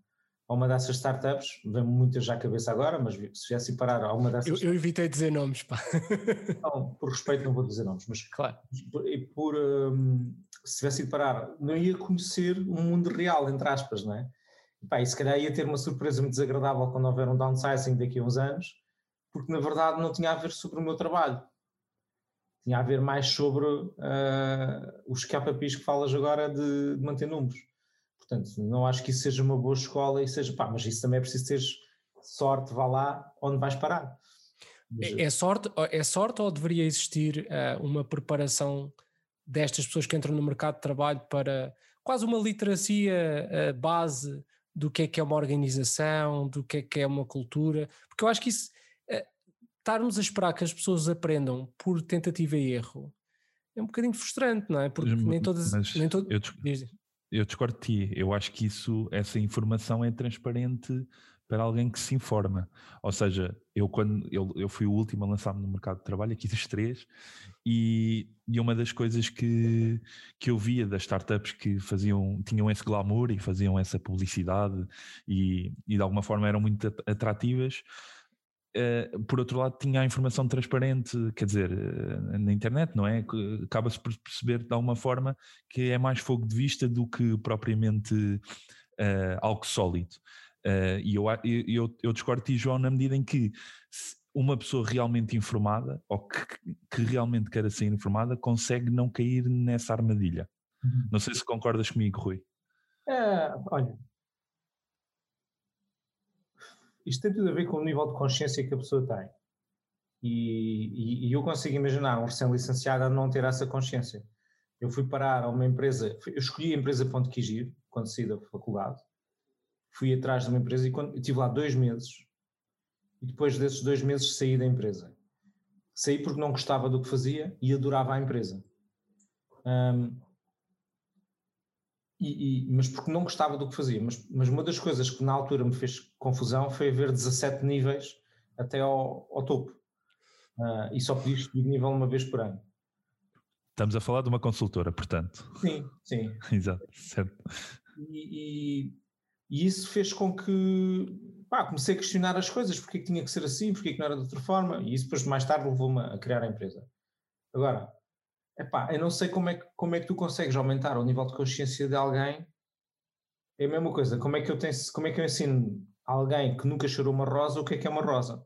a uma dessas startups, vem-me muitas já à cabeça agora, mas se tivesse ido parar a uma dessas. Eu, eu evitei dizer nomes, pá. Não, por respeito não vou dizer nomes, mas. Claro. E por. Um, se tivesse ido parar, não ia conhecer o um mundo real, entre aspas, não é? Pá, e se calhar ia ter uma surpresa muito desagradável quando houver um downsizing daqui a uns anos, porque na verdade não tinha a ver sobre o meu trabalho. Tinha a ver mais sobre uh, os KPIs que falas agora de, de, manter números. Portanto, não acho que isso seja uma boa escola e seja, pá, mas isso também é preciso ter sorte, vá lá onde vais parar. É, é, sorte, é sorte ou deveria existir uh, uma preparação destas pessoas que entram no mercado de trabalho para quase uma literacia uh, base do que é que é uma organização, do que é que é uma cultura, porque eu acho que isso, estarmos a esperar que as pessoas aprendam por tentativa e erro, é um bocadinho frustrante, não é? Porque mas, nem todas. Nem todo... eu, eu discordo de ti, eu acho que isso, essa informação é transparente para alguém que se informa. Ou seja, eu quando eu, eu fui o último a lançar-me no mercado de trabalho, aqui dos três, e, e uma das coisas que, que eu via das startups que faziam, tinham esse glamour e faziam essa publicidade e, e de alguma forma eram muito atrativas, Uh, por outro lado, tinha a informação transparente, quer dizer, uh, na internet, não é? Acaba-se por perceber de alguma forma que é mais fogo de vista do que propriamente uh, algo sólido. E eu, eu, eu discordo de ti, João, na medida em que uma pessoa realmente informada, ou que, que realmente queira ser informada, consegue não cair nessa armadilha. Uhum. Não sei se concordas comigo, Rui. É, olha, isto tem tudo a ver com o nível de consciência que a pessoa tem. E, e, e eu consigo imaginar um recém-licenciado a não ter essa consciência. Eu fui parar a uma empresa, eu escolhi a empresa Ponto Quigir, quando saí da faculdade, fui atrás de uma empresa e quando, estive lá dois meses, e depois desses dois meses saí da empresa. Saí porque não gostava do que fazia e adorava a empresa. Um, e, e, mas porque não gostava do que fazia. Mas, mas, uma das coisas que na altura me fez confusão foi haver 17 níveis até ao, ao topo. Uh, e só podia subir nível uma vez por ano. Estamos a falar de uma consultora, portanto. Sim, sim. Exato, certo. E, e, e, isso fez com que pá, comecei a questionar as coisas, porque é que tinha que ser assim, porque é que não era de outra forma, e isso depois mais tarde levou-me a criar a empresa. Agora, epá, eu não sei como é, que, como é que tu consegues aumentar o nível de consciência de alguém. É a mesma coisa, como é que eu, tenho, como é que eu ensino alguém que nunca cheirou uma rosa o que é que é uma rosa?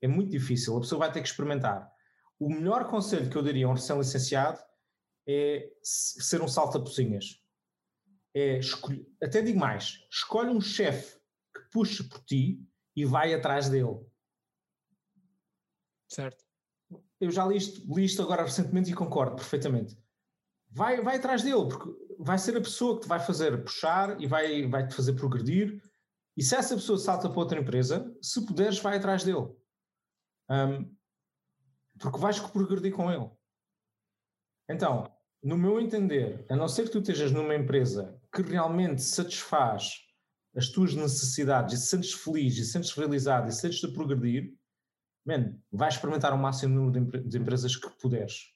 É muito difícil, a pessoa vai ter que experimentar. O melhor conselho que eu daria a um recém-licenciado é ser um salta-pocinhas. É até digo mais, escolhe um chefe que puxe por ti e vai atrás dele. Certo. Eu já li isto, li isto agora recentemente e concordo perfeitamente. Vai, vai atrás dele, porque vai ser a pessoa que te vai fazer puxar e vai, vai te fazer progredir. E se essa pessoa salta para outra empresa, se puderes, vai atrás dele. Um, porque vais progredir com ele. Então, no meu entender, a não ser que tu estejas numa empresa que realmente satisfaz as tuas necessidades e se sentes feliz e se sentes realizado e se sentes a progredir, man, vai experimentar o máximo número de, empresas que puderes.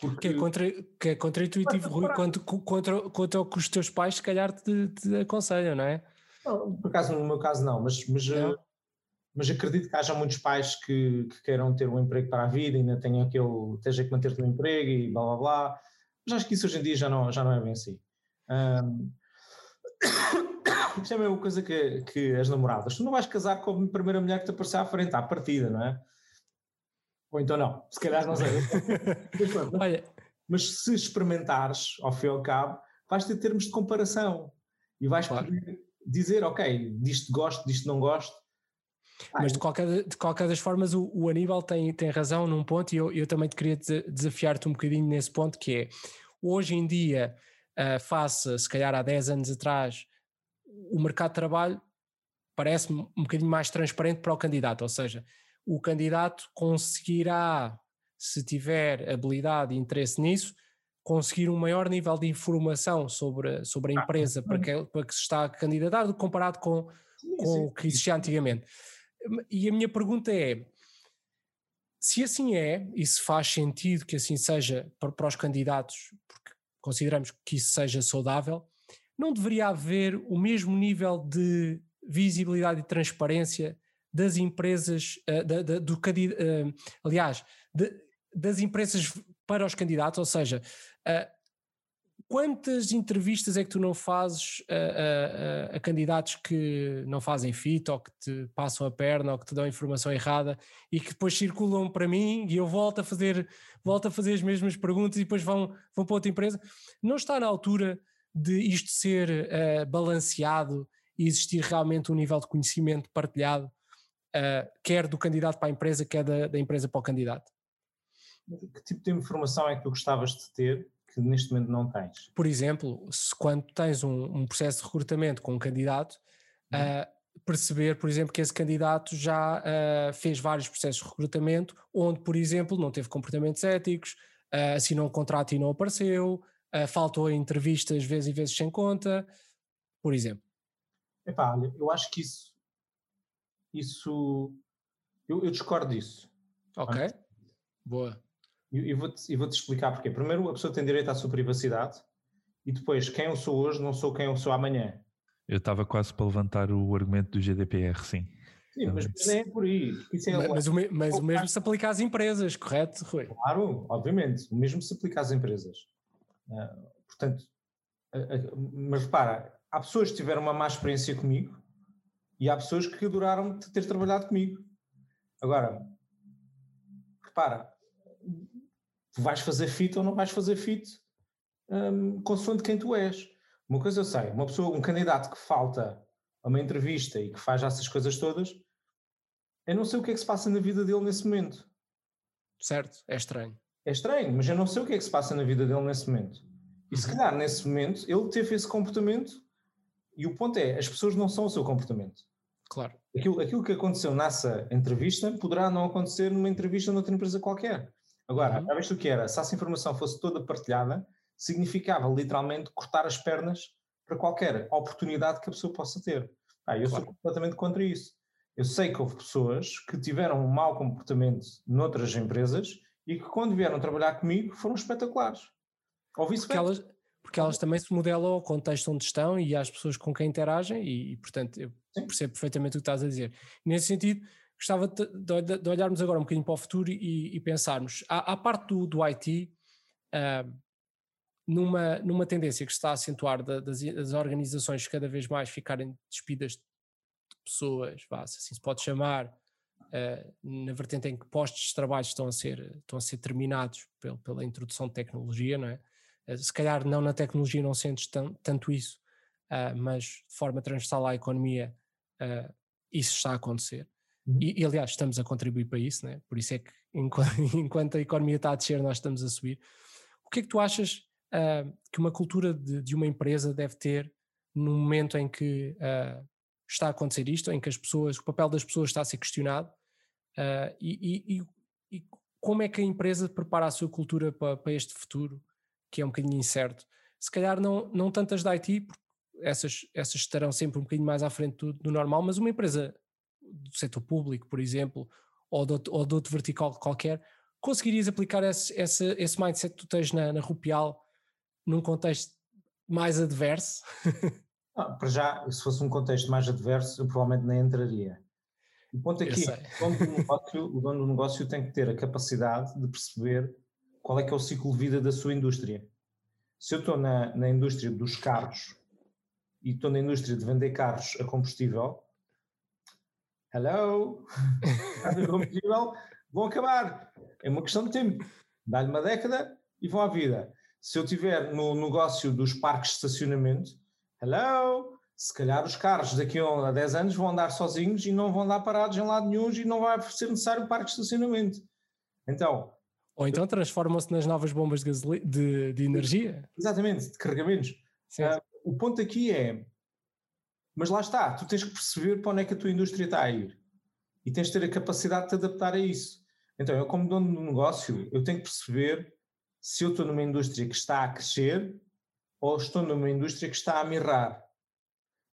Porque... Que, é contra, que é contra-intuitivo, Rui, quanto, contra, contra o que os teus pais, se calhar, te, te aconselham, não é? Não, por acaso, no meu caso, não, mas, mas, eh, mas acredito que haja muitos pais que, que, queiram ter um emprego para a vida, e ainda tenham aquele, esteja que manter-te no emprego e blá blá blá. Mas acho que isso hoje em dia já não, já não é bem assim. Um, isto é a mesma coisa que, que as namoradas. Tu não vais casar com a primeira mulher que te aparecer à frente, à partida, não é? Ou então não, se calhar não sei. Olha. Mas se experimentares, ao fim e ao cabo, vais ter termos de comparação e vais claro. poder dizer, ok, disto gosto, disto não gosto. Mas de qualquer, de qualquer das formas, o, o Aníbal tem, tem razão num ponto, e eu, eu também te queria desafiar-te um bocadinho nesse ponto, que é hoje em dia, uh, face, se calhar há 10 anos atrás, o mercado de trabalho parece-me um bocadinho mais transparente para o candidato, ou seja, o candidato conseguirá, se tiver habilidade e interesse nisso, conseguir um maior nível de informação sobre, sobre a ah, empresa para, que, para que se está a candidatar comparado com, com o que existia antigamente. E a minha pergunta é: se assim é, e se faz sentido que assim seja para, para os candidatos, porque consideramos que isso seja saudável, não deveria haver o mesmo nível de visibilidade e transparência das empresas, uh, da, da, do, uh, aliás, de, das empresas para os candidatos, ou seja, uh, quantas entrevistas é que tu não fazes a, a, candidatos que não fazem fit ou que te passam a perna ou que te dão informação errada e que depois circulam para mim e eu volto a fazer, volto a fazer as mesmas perguntas e depois vão, vão para outra empresa? Não está na altura de isto ser uh, balanceado e existir realmente um nível de conhecimento partilhado, uh, quer do candidato para a empresa, quer da, da, empresa para o candidato. Que tipo de informação é que tu gostavas de ter que neste momento não tens? Por exemplo, se quando tens um, um processo de recrutamento com um candidato, uh, perceber, por exemplo, que esse candidato já uh, fez vários processos de recrutamento, onde, por exemplo, não teve comportamentos éticos, uh, assinou um contrato e não apareceu, uh, faltou entrevistas vezes e vezes sem conta, por exemplo. Epá, olha, eu acho que isso, isso, eu, eu discordo disso. Ok, boa. E vou-te vou explicar porquê. Primeiro, a pessoa tem direito à sua privacidade e depois, quem eu sou hoje não sou quem eu sou amanhã. Eu estava quase para levantar o argumento do GDPR, sim. Sim, mas não é por aí. É mas, mas, o, me, mas o mesmo se aplica às empresas, correto, Rui? Claro, obviamente. O mesmo se aplica às empresas. Uh, portanto, mas repara, há pessoas que tiveram uma má experiência comigo e há pessoas que adoraram ter trabalhado comigo. Agora, repara, vais fazer fit ou não vais fazer fit um, consoante quem tu és. Uma coisa eu sei, uma pessoa, um candidato que falta a uma entrevista e que faz essas coisas todas, eu não sei o que é que se passa na vida dele nesse momento. Certo, é estranho. É estranho, mas eu não sei o que é que se passa na vida dele nesse momento. E se uhum. calhar nesse momento ele teve esse comportamento e o ponto é, as pessoas não são o seu comportamento. Claro. Aquilo, aquilo que aconteceu nessa entrevista poderá não acontecer numa entrevista noutra empresa qualquer. Agora, uhum. já viste o que era? Se essa informação fosse toda partilhada, significava literalmente cortar as pernas para qualquer oportunidade que a pessoa possa ter. Ah, eu claro. sou completamente contra isso. Eu sei que houve pessoas que tiveram um mau comportamento noutras empresas e que quando vieram trabalhar comigo foram espetaculares. Ou. Porque elas, porque elas também se modelam ao contexto onde estão e às pessoas com quem interagem e, e portanto, eu Sim. percebo perfeitamente o que estás a dizer. Nesse sentido, gostava de, de, de, olharmos agora um bocadinho para o futuro e, e pensarmos, à, à, parte do, do IT, uh, numa, numa tendência que está a acentuar das, das, organizações cada vez mais ficarem despidas de pessoas, vá, se assim se pode chamar, na vertente em que postos de trabalho estão a ser, estão a ser terminados pela, pela introdução de tecnologia, não é? Uh, se calhar não na tecnologia não sentes tanto isso, uh, mas de forma transversal à economia isso está a acontecer. Uhum. E, e, aliás, estamos a contribuir para isso, né? por isso é que enquanto, enquanto, a economia está a descer, nós estamos a subir. O que é que tu achas uh, que uma cultura de, de, uma empresa deve ter no momento em que uh, está a acontecer isto, em que as pessoas, o papel das pessoas está a ser questionado? Uh, e, e, e, como é que a empresa prepara a sua cultura para, para, este futuro, que é um bocadinho incerto? Se calhar não, não tantas da IT, porque essas, essas estarão sempre um bocadinho mais à frente do, do normal, mas uma empresa do setor público, por exemplo, ou de, ou de outro vertical qualquer, conseguirias aplicar esse, esse, esse mindset que tu tens na, na Rupial num contexto mais adverso? Não, para já, se fosse um contexto mais adverso, eu provavelmente nem entraria. O ponto aqui é o dono, do negócio, o dono do negócio tem que ter a capacidade de perceber qual é que é o ciclo de vida da sua indústria. Se eu estou na, na indústria dos carros e estou na indústria de vender carros a combustível, hello, combustível, vão acabar. É uma questão de tempo. Dá-lhe uma década e vão à vida. Se eu tiver no negócio dos parques de estacionamento, hello, se calhar os carros daqui a 10 anos vão andar sozinhos e não vão andar parados em lado nenhum e não vai ser necessário um parque de estacionamento. Então. Ou então transformam-se nas novas bombas de, de, de, energia. Exatamente, de carregamentos. Uh, o ponto aqui é mas lá está, tu tens que perceber para onde é que a tua indústria está a ir. E tens de ter a capacidade de te adaptar a isso. Então, eu como dono do negócio, eu tenho que perceber se eu estou numa indústria que está a crescer ou estou numa indústria que está a mirrar.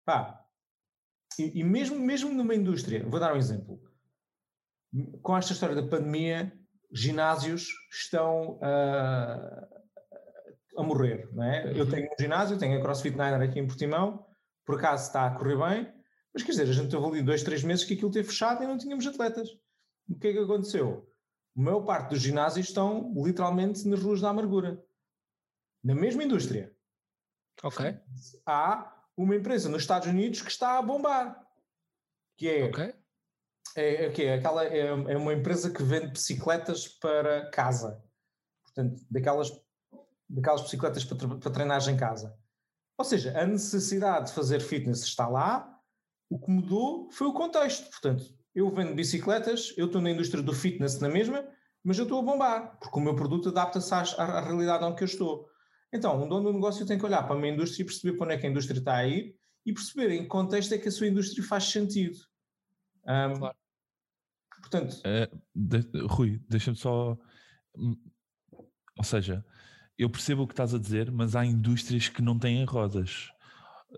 Pá, e, e mesmo, mesmo numa indústria, vou dar um exemplo. Com esta história da pandemia, ginásios estão a, a morrer. Não é? Eu uhum. tenho um ginásio, tenho a CrossFit Niner aqui em Portimão, por acaso está a correr bem, mas quer dizer, a gente teve ali dois, três meses que aquilo teve fechado e não tínhamos atletas. O que é que aconteceu? A maior parte dos ginásios estão literalmente nas ruas da amargura. Na mesma indústria. Ok. Há uma empresa nos Estados Unidos que está a bombar. Que é. Ok. É, é, é, aquela, é, é uma empresa que vende bicicletas para casa. Portanto, daquelas, daquelas bicicletas para, para treinar em casa. Ou seja, a necessidade de fazer fitness está lá, o que mudou foi o contexto. Portanto, eu vendo bicicletas, eu estou na indústria do fitness na mesma, mas eu estou a bombar, porque o meu produto adapta-se à, à, realidade onde eu estou. Então, um dono do negócio tem que olhar para a minha indústria e perceber para onde é que a indústria está a ir e perceber em que contexto é que a sua indústria faz sentido. Um, claro. Portanto. Uh, de, Rui, deixa-me só. Hum, ou seja, eu percebo o que estás a dizer, mas há indústrias que não têm rodas.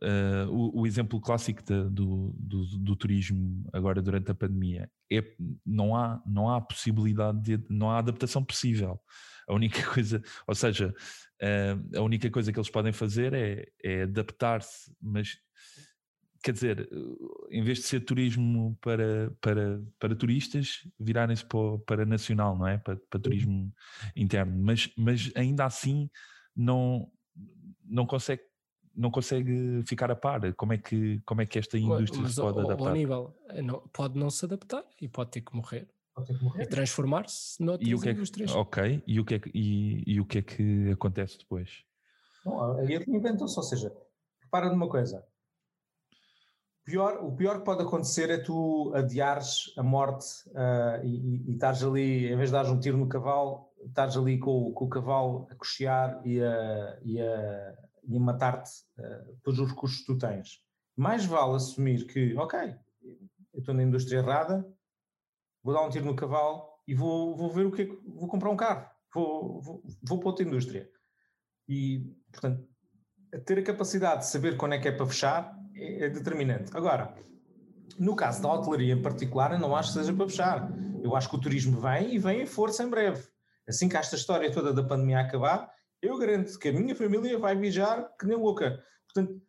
Uh, o, o, exemplo clássico de, do, do, do, turismo agora durante a pandemia é não há não há possibilidade de não há adaptação possível a única coisa ou seja uh, a única coisa que eles podem fazer é, é adaptar-se mas quer dizer, em vez de ser turismo para, para, para turistas, virarem-se para, para nacional, não é? Para, para turismo interno. Mas, mas ainda assim não, não consegue não consegue ficar a par. Como é que, como é que esta indústria mas, se pode adaptar? Nível não, pode não se adaptar e pode ter que morrer. Pode ter que morrer. E transformar-se noutras e o que é que, indústrias. Ok, e o, que é que, e, e o que é que acontece depois? Bom, aí inventam-se, ou seja, repara numa coisa, pior, o pior que pode acontecer é tu adiares a morte uh, e, e, estares ali, em vez de dar um tiro no cavalo, estás ali com, com, o cavalo a cochear e a, e a, e a matar-te uh, todos os recursos que tu tens. Mais vale assumir que, ok, eu estou na indústria errada, vou dar um tiro no cavalo e vou, vou ver o que é que. Vou comprar um carro, vou, vou, vou para outra indústria. E, portanto, ter a capacidade de saber quando é que é para fechar é, é determinante. Agora, no caso da hotelaria em particular, eu não acho que seja para fechar. Eu acho que o turismo vem e vem em força em breve. Assim que esta história toda da pandemia acabar, eu garanto que a minha família vai viajar que nem louca. Portanto,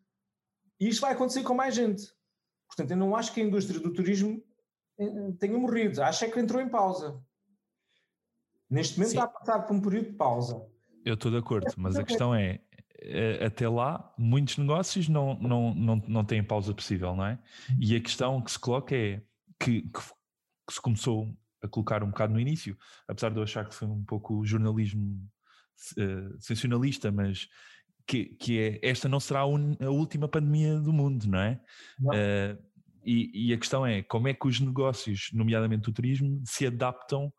isto vai acontecer com mais gente. Portanto, eu não acho que a indústria do turismo tenha morrido. Acho é que entrou em pausa. Neste momento Sim. está a passar por um período de pausa. Eu estou de acordo, mas a questão é, eh, até lá, muitos negócios não, não, não, não têm pausa possível, não é? E a questão que se coloca é que, que, que se começou a colocar um bocado no início, apesar de eu achar que foi um pouco jornalismo uh, sensacionalista, mas que, que é esta não será a, un, a última pandemia do mundo, não é? Não. Uh, e, e, a questão é como é que os negócios, nomeadamente o turismo, se adaptam,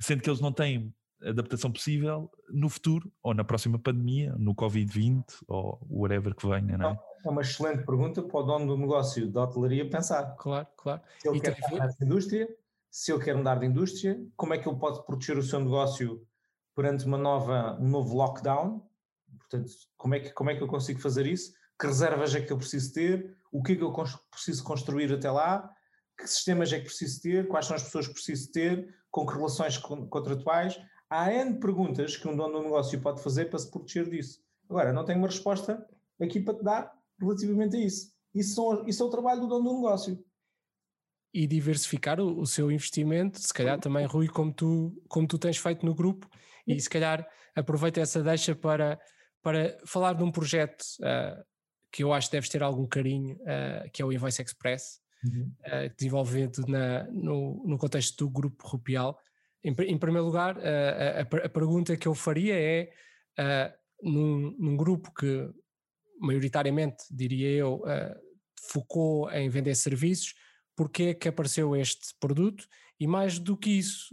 sendo que eles não têm adaptação possível no futuro ou na próxima pandemia, no Covid-20 ou whatever que venha, não é? É uma excelente pergunta para o dono do negócio da hotelaria pensar. Claro, claro. Se ele e quer estar nessa indústria, se ele quer mudar de indústria, como é que ele pode proteger o seu negócio perante uma nova, um novo lockdown? Portanto, como é, que, como é que eu consigo fazer isso? Que reservas é que eu preciso ter? O que é que eu preciso construir até lá? Que sistemas é que preciso ter? Quais são as pessoas que preciso ter? Com que relações contratuais? Há N perguntas que um dono do negócio pode fazer para se proteger disso. Agora, não tenho uma resposta aqui para te dar relativamente a isso. Isso, são, isso é o trabalho do dono do negócio. E diversificar o, o, seu investimento, se calhar também, Rui, como tu, como tu tens feito no grupo, e se calhar aproveita essa deixa para, para falar de um projeto uh, que eu acho que deves ter algum carinho, uh, que é o Invoice Express, uhum. uh, desenvolvido na, no, no contexto do grupo Rupial. Em, em primeiro lugar, a, a, a, pergunta que eu faria é: num, num, grupo que maioritariamente, diria eu, focou em vender serviços, porquê é que apareceu este produto? E mais do que isso,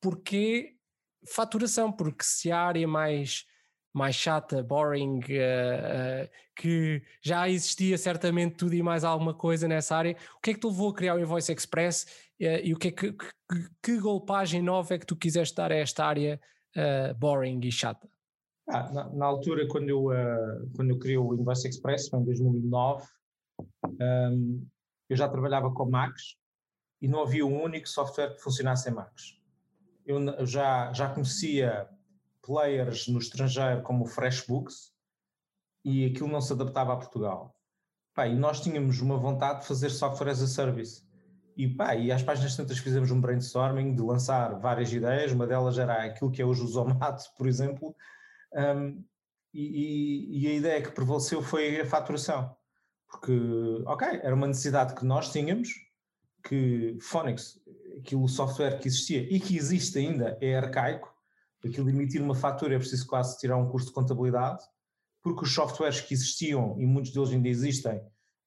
porquê faturação? Porque se a área mais mais chata, boring, uh, uh, que já existia certamente tudo e mais alguma coisa nessa área. O que é que te levou a criar o Invoice Express uh, e o que é que, que, que, golpagem nova é que tu quiseste dar a esta área boring e chata? Ah, na, na, altura, quando eu, quando eu criei o Invoice Express, em 2009, um, eu já trabalhava com Macs e não havia um único software que funcionasse em Macs. Eu já, já conhecia players no estrangeiro como o Freshbooks e aquilo não se adaptava a Portugal. Pá, e nós tínhamos uma vontade de fazer software as a service. E, pá, e às páginas tantas fizemos um brainstorming de lançar várias ideias, uma delas era aquilo que é hoje o Zomato, por exemplo, um, e, e, a ideia que prevaleceu foi a faturação. Porque, ok, era uma necessidade que nós tínhamos, que Phonics, aquilo software que existia e que existe ainda, é arcaico, aquilo emitir uma fatura é preciso quase tirar um curso de contabilidade, porque os softwares que existiam, e muitos deles ainda existem,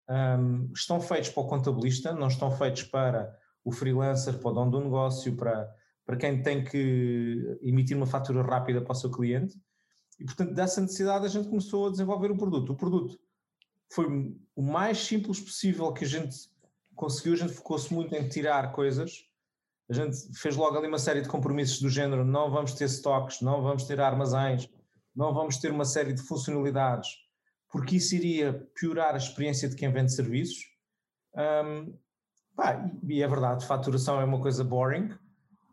um, estão feitos para o contabilista, não estão feitos para o freelancer, para o dono do negócio, para, para quem tem que emitir uma fatura rápida para o seu cliente. E, portanto, dessa necessidade a gente começou a desenvolver o produto. O produto foi o mais simples possível que a gente conseguiu, a gente focou-se muito em tirar coisas a gente fez logo ali uma série de compromissos do género: não vamos ter stocks, não vamos ter armazéns, não vamos ter uma série de funcionalidades, porque isso iria piorar a experiência de quem vende serviços. Um, pá, e é verdade, faturação é uma coisa boring,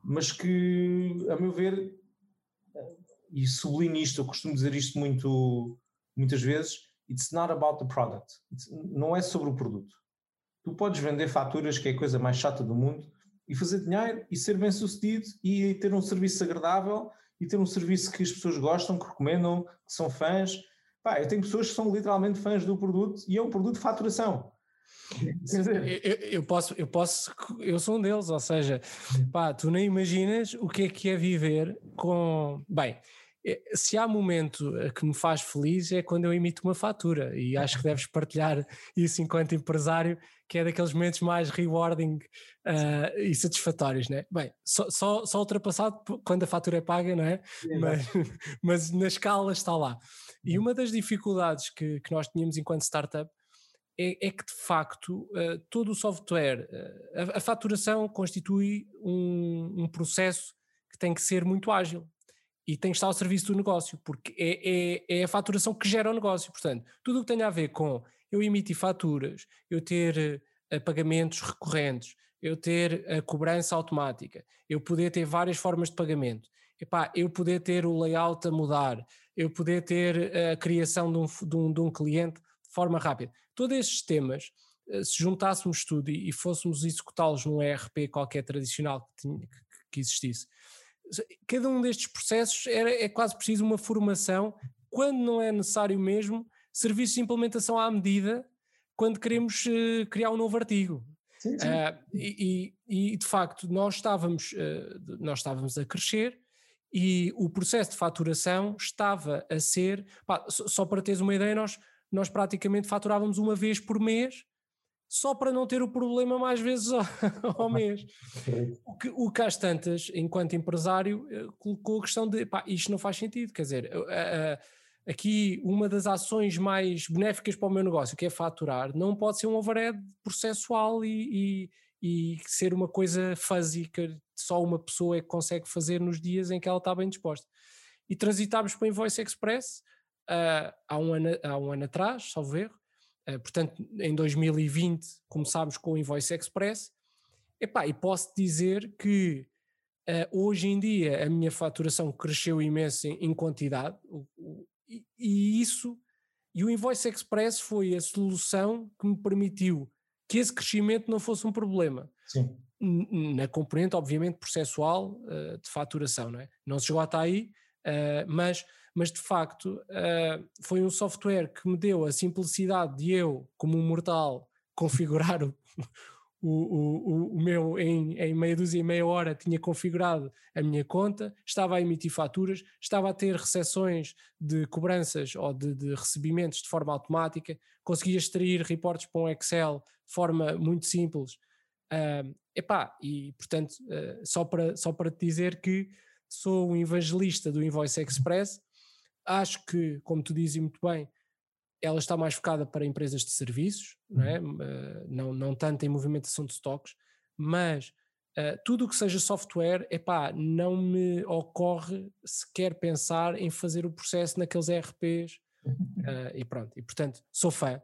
mas que, a meu ver, e sublinho isto, eu costumo dizer isto muito, muitas vezes, it's not about the product, it's, não é sobre o produto. Tu podes vender faturas, que é a coisa mais chata do mundo, e fazer dinheiro e ser bem sucedido e ter um serviço agradável e ter um serviço que as pessoas gostam, que recomendam, que são fãs. Pá, eu tenho pessoas que são literalmente fãs do produto e é um produto de faturação. Eu, eu, posso, eu posso, eu sou um deles, ou seja, pá, tu nem imaginas o que é que é viver com. Bem, é, se há momento que me faz feliz é quando eu emito uma fatura e acho que deves partilhar isso enquanto empresário, que é daqueles momentos mais rewarding uh, e satisfatórios, né? Bem, só, só, só, ultrapassado quando a fatura é paga, não é? Mas, mas, na escala está lá. E uhum. uma das dificuldades que, que nós tínhamos enquanto startup é, é que de facto uh, todo o software, uh, a, a, faturação constitui um, um processo que tem que ser muito ágil e tem que estar ao serviço do negócio, porque é, é, é a faturação que gera o negócio. Portanto, tudo o que tem a ver com eu emitir faturas, eu ter uh, pagamentos recorrentes, eu ter a cobrança automática, eu poder ter várias formas de pagamento, epá, eu poder ter o layout a mudar, eu poder ter a criação de um, de um, de um cliente de forma rápida. Todos estes temas, uh, se juntássemos tudo e, e fôssemos executá-los num ERP qualquer tradicional que, tinha, que existisse, cada um destes processos era, é quase preciso uma formação, quando não é necessário mesmo, serviços de implementação à medida, quando queremos uh, criar um novo artigo. Sim, sim. Uh, e, e, de facto nós estávamos, uh, nós estávamos a crescer e o processo de faturação estava a ser, pá, só para teres uma ideia, nós, nós praticamente faturávamos uma vez por mês só para não ter o problema mais vezes ao, ao mês. O que, o que às tantas, enquanto empresário, eh, colocou a questão de pá, isto não faz sentido, quer dizer, aqui uma das ações mais benéficas para o meu negócio, que é faturar, não pode ser um overhead processual e, e, e ser uma coisa fuzzy que só uma pessoa é que consegue fazer nos dias em que ela está bem disposta. E transitámos para o Invoice Express uh, há, um ano, há um ano atrás, salvo erro, eh, portanto, em 2020 começámos com o Invoice Express. Epá, e posso dizer que uh, hoje em dia a minha faturação cresceu imenso em, em quantidade o, e, e, isso, e o Invoice Express foi a solução que me permitiu que esse crescimento não fosse um problema. Sim. Na componente, obviamente, processual uh, de faturação, não é? Não se esgota aí, uh, mas mas de facto uh, foi um software que me deu a simplicidade de eu, como um mortal, configurar o, o, o, o meu em, em meia dúzia e meia hora tinha configurado a minha conta, estava a emitir faturas, estava a ter recepções de cobranças ou de, de recebimentos de forma automática, conseguia extrair reportes para um Excel de forma muito simples. Uh, epá, e portanto, uh, só, para, só para te dizer que sou um evangelista do Invoice Express, Acho que, como tu dizes muito bem, ela está mais focada para empresas de serviços, não, é? Uh, não, não tanto em movimentação de estoques, mas uh, tudo o que seja software, epá, não me ocorre sequer pensar em fazer o processo naqueles ERPs uh, e pronto, e portanto sou fã.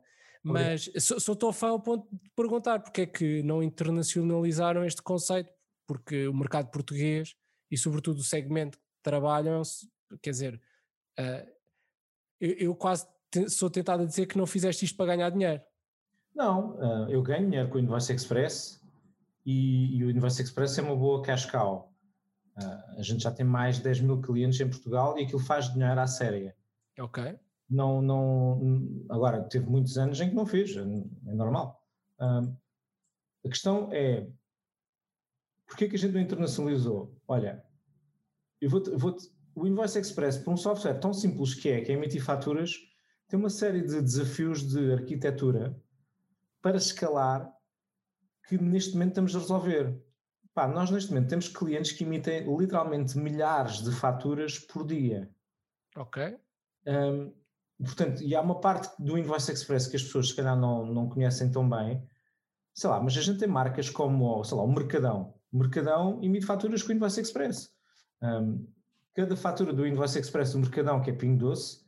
Mas sou, sou tão fã ao ponto de perguntar porque é que não internacionalizaram este conceito, porque o mercado português e sobretudo o segmento que trabalham, quer dizer, Uh, eu, eu, quase sou tentado a dizer que não fizeste isto para ganhar dinheiro. Não, uh, eu ganho dinheiro com o Invoice Express e, e, o Invoice Express é uma boa cash cow. Uh, a gente já tem mais de 10 mil clientes em Portugal e aquilo faz dinheiro à séria. Ok. Não, não, agora, teve muitos anos em que não fez, é, é normal. a questão é, porquê que a gente não internacionalizou? Olha, eu vou-te vou o Invoice Express, por um software tão simples que é, que é emitir faturas, tem uma série de desafios de arquitetura para escalar que neste momento estamos a resolver. Pá, nós neste momento temos clientes que emitem literalmente milhares de faturas por dia. Ok. Um, portanto, e há uma parte do Invoice Express que as pessoas se calhar não, não conhecem tão bem, sei lá, mas a gente tem marcas como, sei lá, o Mercadão. O Mercadão emite faturas com o Invoice Express. Um, cada fatura do Invoice Express do Mercadão, que é Ping Doce,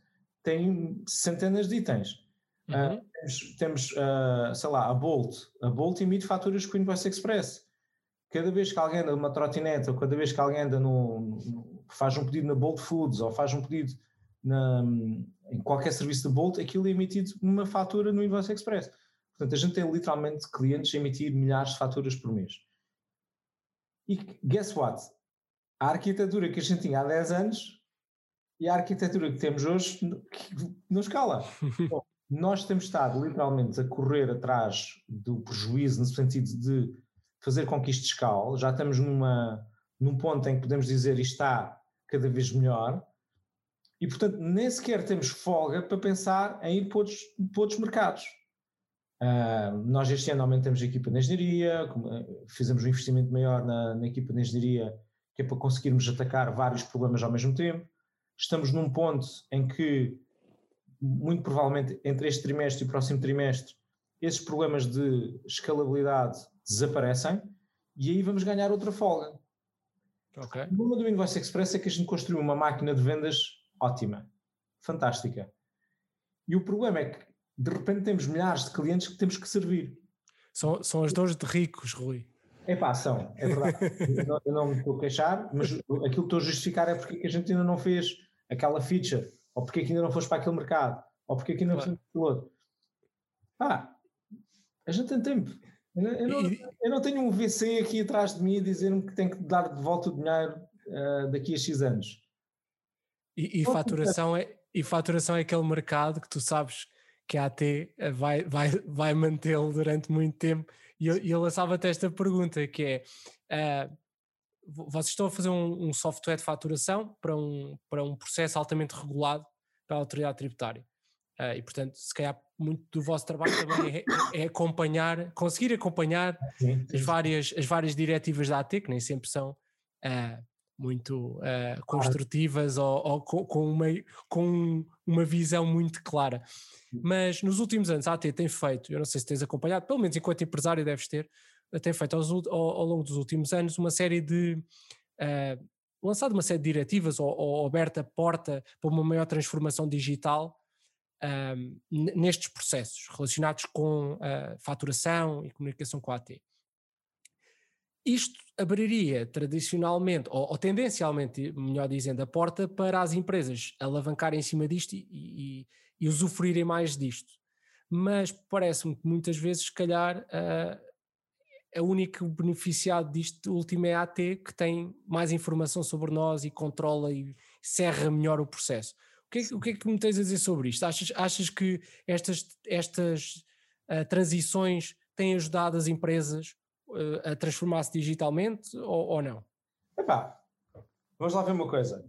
tem centenas de itens. Ah, uhum. Uh, temos, temos uh, sei lá, a Bolt. A Bolt emite faturas com o Invoice Express. Cada vez que alguém anda numa trotineta, ou cada vez que alguém anda no, no, faz um pedido na Bolt Foods, ou faz um pedido na, em qualquer serviço de Bolt, aquilo é emitido numa fatura no Invoice Express. Portanto, a gente tem literalmente clientes a emitir milhares de faturas por mês. E guess what? a arquitetura que a gente tinha há 10 anos e a arquitetura que temos hoje não escala. Bom, nós temos estado literalmente a correr atrás do prejuízo no sentido de fazer com que isto escale. Já estamos numa, num ponto em que podemos dizer isto está cada vez melhor e, portanto, nem sequer temos folga para pensar em ir para outros, para outros mercados. Uh, nós este ano aumentamos a equipa de engenharia, fizemos um investimento maior na, na, equipa de engenharia, que é para conseguirmos atacar vários problemas ao mesmo tempo. Estamos num ponto em que, muito provavelmente, entre este trimestre e o próximo trimestre, esses problemas de escalabilidade desaparecem e aí vamos ganhar outra folga. Okay. O problema do Invoice Express é que a gente construiu uma máquina de vendas ótima, fantástica. E o problema é que de repente temos milhares de clientes que temos que servir. São, são as dores de ricos, Rui. É pá, são, é verdade. eu, não, eu, não, me estou a queixar, mas aquilo que estou a justificar é porque a gente ainda não fez aquela feature, ou porque ainda não foste para aquele mercado, ou porque ainda não claro. fomos para outro. Pá, a gente tem tempo. Eu não, eu não, tenho um VC aqui atrás de mim a dizer-me que tenho que dar de volta o dinheiro uh, daqui a X anos. E, e faturação é, e faturação é aquele mercado que tu sabes que a AT eh, vai, vai, vai mantê-lo durante muito tempo. E eu, eu lançava-te esta pergunta, que é, uh, vocês estão a fazer um, um, software de faturação para um, para um processo altamente regulado pela autoridade tributária. Uh, e portanto, se calhar muito do vosso trabalho também é, é acompanhar, conseguir acompanhar sim, sim, as, várias, as várias diretivas da AT, que nem sempre são uh, muito uh, construtivas ou, ou com, com, uma, com uma visão muito clara. Mas nos últimos anos a AT tem feito, eu não sei se tens acompanhado, pelo menos enquanto empresário deves ter, tem feito aos, ao, ao, longo dos últimos anos uma série de. Uh, lançado uma série de diretivas ou, ou aberta porta para uma maior transformação digital um, nestes processos relacionados com a faturação e comunicação com a AT. Isto abriria tradicionalmente, ou, ou, tendencialmente, melhor dizendo, a porta para as empresas alavancarem em cima disto e, e, e usufruírem mais disto. Mas parece-me que muitas vezes, se calhar, uh, a única beneficiado disto último é a AT, que tem mais informação sobre nós e controla e serra melhor o processo. O que, é, o que é que me tens a dizer sobre isto? Achas, achas que estas, estas uh, transições têm ajudado as empresas uh, a transformar-se digitalmente ou, ou não? Epá, vamos lá ver uma coisa.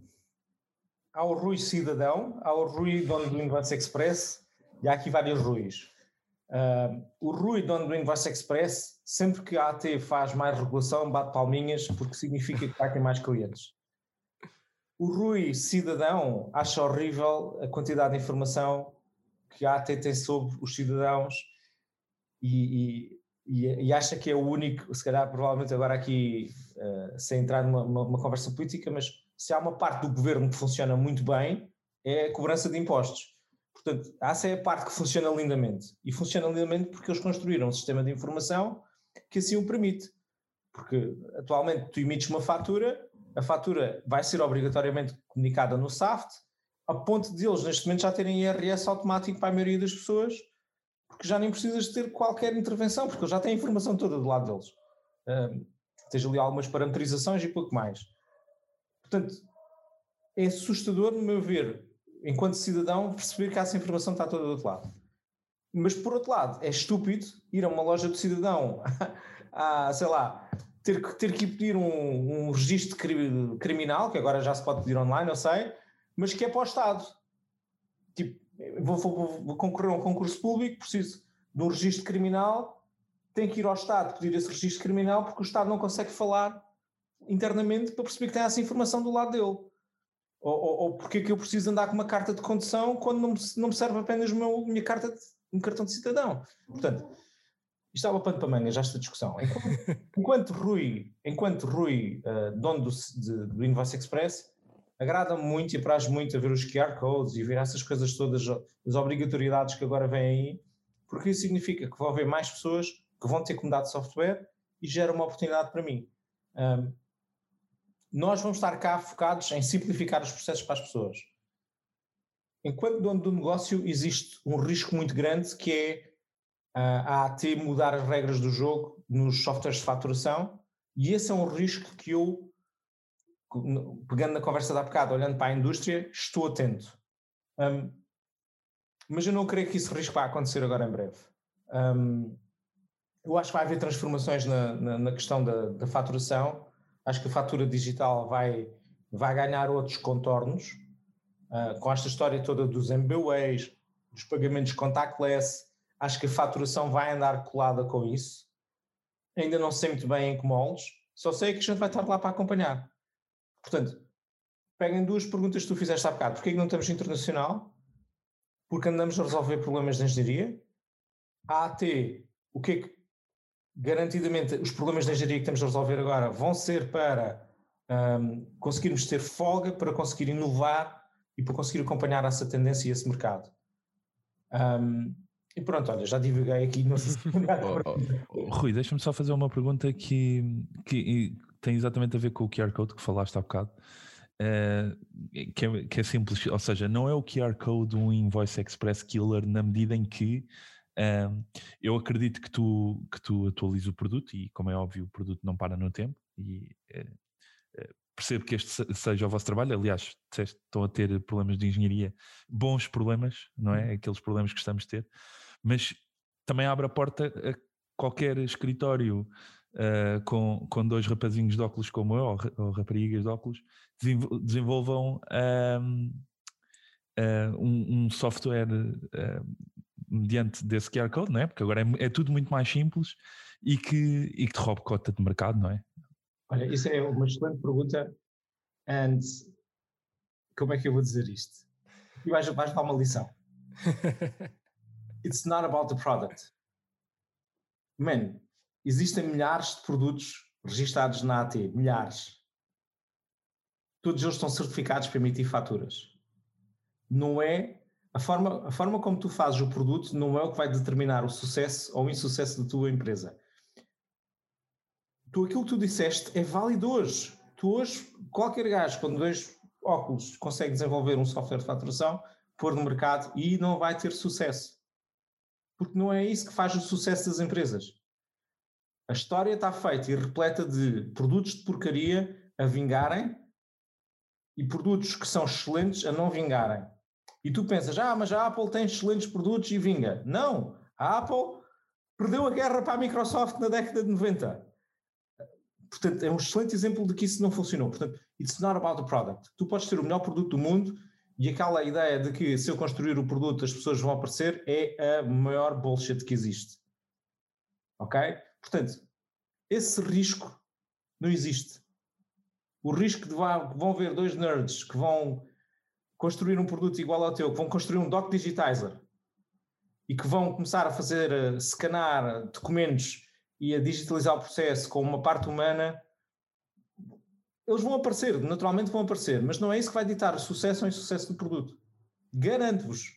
Há o Rui cidadão, há o Rui dono do Invoice Express e há aqui vários Ruis. Uh, o Rui, dono do Invoice Express, sempre que a AT faz mais regulação, bate palminhas porque significa que vai ter mais clientes. O Rui, cidadão, acha horrível a quantidade de informação que a AT tem sobre os cidadãos e, e, e, acha que é o único, se calhar provavelmente agora aqui, uh, sem entrar numa uma conversa política, mas se há uma parte do governo que funciona muito bem, é a cobrança de impostos. Portanto, essa é a parte que funciona lindamente. E funciona lindamente porque eles construíram um sistema de informação que assim o permite. Porque atualmente tu emites uma fatura a fatura vai ser obrigatoriamente comunicada no SAFT, a ponto de eles neste momento já terem IRS automático para a maioria das pessoas, porque já nem precisas ter qualquer intervenção, porque eles já têm a informação toda do lado deles. Um, esteja ali algumas parametrizações e pouco mais. Portanto, é assustador, no meu ver, enquanto cidadão, perceber que essa informação está toda do outro lado. Mas, por outro lado, é estúpido ir a uma loja do cidadão, a, sei lá, ter, ter que pedir um, um registro criminal, que agora já se pode pedir online, não sei, mas que é para o Estado. Tipo, vou, vou, vou concorrer a um concurso público, preciso de um registro criminal, tenho que ir ao Estado pedir esse registro criminal porque o Estado não consegue falar internamente para perceber que tem essa informação do lado dele. Ou, ou, ou porque é que eu preciso andar com uma carta de condução quando não me, não me serve apenas a minha carta de, um cartão de cidadão. Portanto, isto é uma pano para já esta discussão. Enquanto, enquanto Rui, enquanto Rui uh, dono do, de, do Invoice Express, agrada-me muito e apraz muito a ver os QR codes e ver essas coisas todas, as obrigatoriedades que agora vêm aí, porque isso significa que vão haver mais pessoas que vão ter que mudar de software e gera uma oportunidade para mim. Um, nós vamos estar cá focados em simplificar os processos para as pessoas. Enquanto dono do negócio, existe um risco muito grande que é a AT mudar as regras do jogo nos softwares de faturação, e esse é um risco que eu, pegando na conversa da bocado, olhando para a indústria, estou atento. Um, mas eu não creio que esse risco vá acontecer agora em breve. Um, eu acho que vai haver transformações na, na, na questão da, da, faturação. Acho que a fatura digital vai, vai ganhar outros contornos, uh, com esta história toda dos MBWays, dos pagamentos contactless, Acho que a faturação vai andar colada com isso. Ainda não sei muito bem em que moldes, só sei que a gente vai estar lá para acompanhar. Portanto, peguem duas perguntas que tu fizeste há bocado. Porquê que não estamos internacional? Porque andamos a resolver problemas de engenharia. A AT, o que é que garantidamente os problemas de engenharia que estamos a resolver agora vão ser para um, conseguirmos ter folga, para conseguir inovar e para conseguir acompanhar essa tendência e esse mercado. Um, e pronto, olha, já divulguei aqui. Não sei se oh, oh, Rui, deixa-me só fazer uma pergunta que, que tem exatamente a ver com o QR Code que falaste há bocado. Uh, que, é, que, é, simples, ou seja, não é o QR Code um Invoice Express Killer na medida em que uh, eu acredito que tu, que tu atualizes o produto e, como é óbvio, o produto não para no tempo e uh, percebo que este seja o vosso trabalho. Aliás, estão a ter problemas de engenharia, bons problemas, não é? Uhum. Aqueles problemas que estamos a ter, mas também abre a porta a qualquer escritório uh, com, com dois rapazinhos de óculos como eu, ou, ou raparigas de óculos, desenvolvam um, uh, um, um, software mediante desse QR Code, não é? Porque agora é, é, tudo muito mais simples e que, e que te roube cota de mercado, não é? Olha, isso é uma excelente pergunta. And como é que eu vou dizer isto? E vais, vais dar uma lição. It's not about the product. Man, existem milhares de produtos registados na AT, milhares. Todos eles estão certificados para emitir faturas. Não é a forma, a forma como tu fazes o produto não é o que vai determinar o sucesso ou o insucesso da tua empresa. Tu aquilo que tu disseste é válido hoje. Tu hoje, qualquer gajo com dois óculos consegue desenvolver um software de faturação, pôr no mercado e não vai ter sucesso. Porque não é isso que faz o sucesso das empresas. A história está feita e repleta de produtos de porcaria a vingarem e produtos que são excelentes a não vingarem. E tu pensas, ah, mas a Apple tem excelentes produtos e vinga. Não, a Apple perdeu a guerra para a Microsoft na década de 90. Portanto, é um excelente exemplo de que isso não funcionou. Portanto, it's not about the product. Tu podes ter o melhor produto do mundo e aquela ideia de que se eu construir o produto as pessoas vão aparecer é a maior bullshit que existe. Ok? Portanto, esse risco não existe. O risco de vão ver dois nerds que vão construir um produto igual ao teu, que vão construir um doc digitizer e que vão começar a fazer, a scanar documentos e a digitalizar o processo com uma parte humana, eles vão aparecer, naturalmente vão aparecer, mas não é isso que vai ditar o sucesso ou insucesso do produto. Garanto-vos.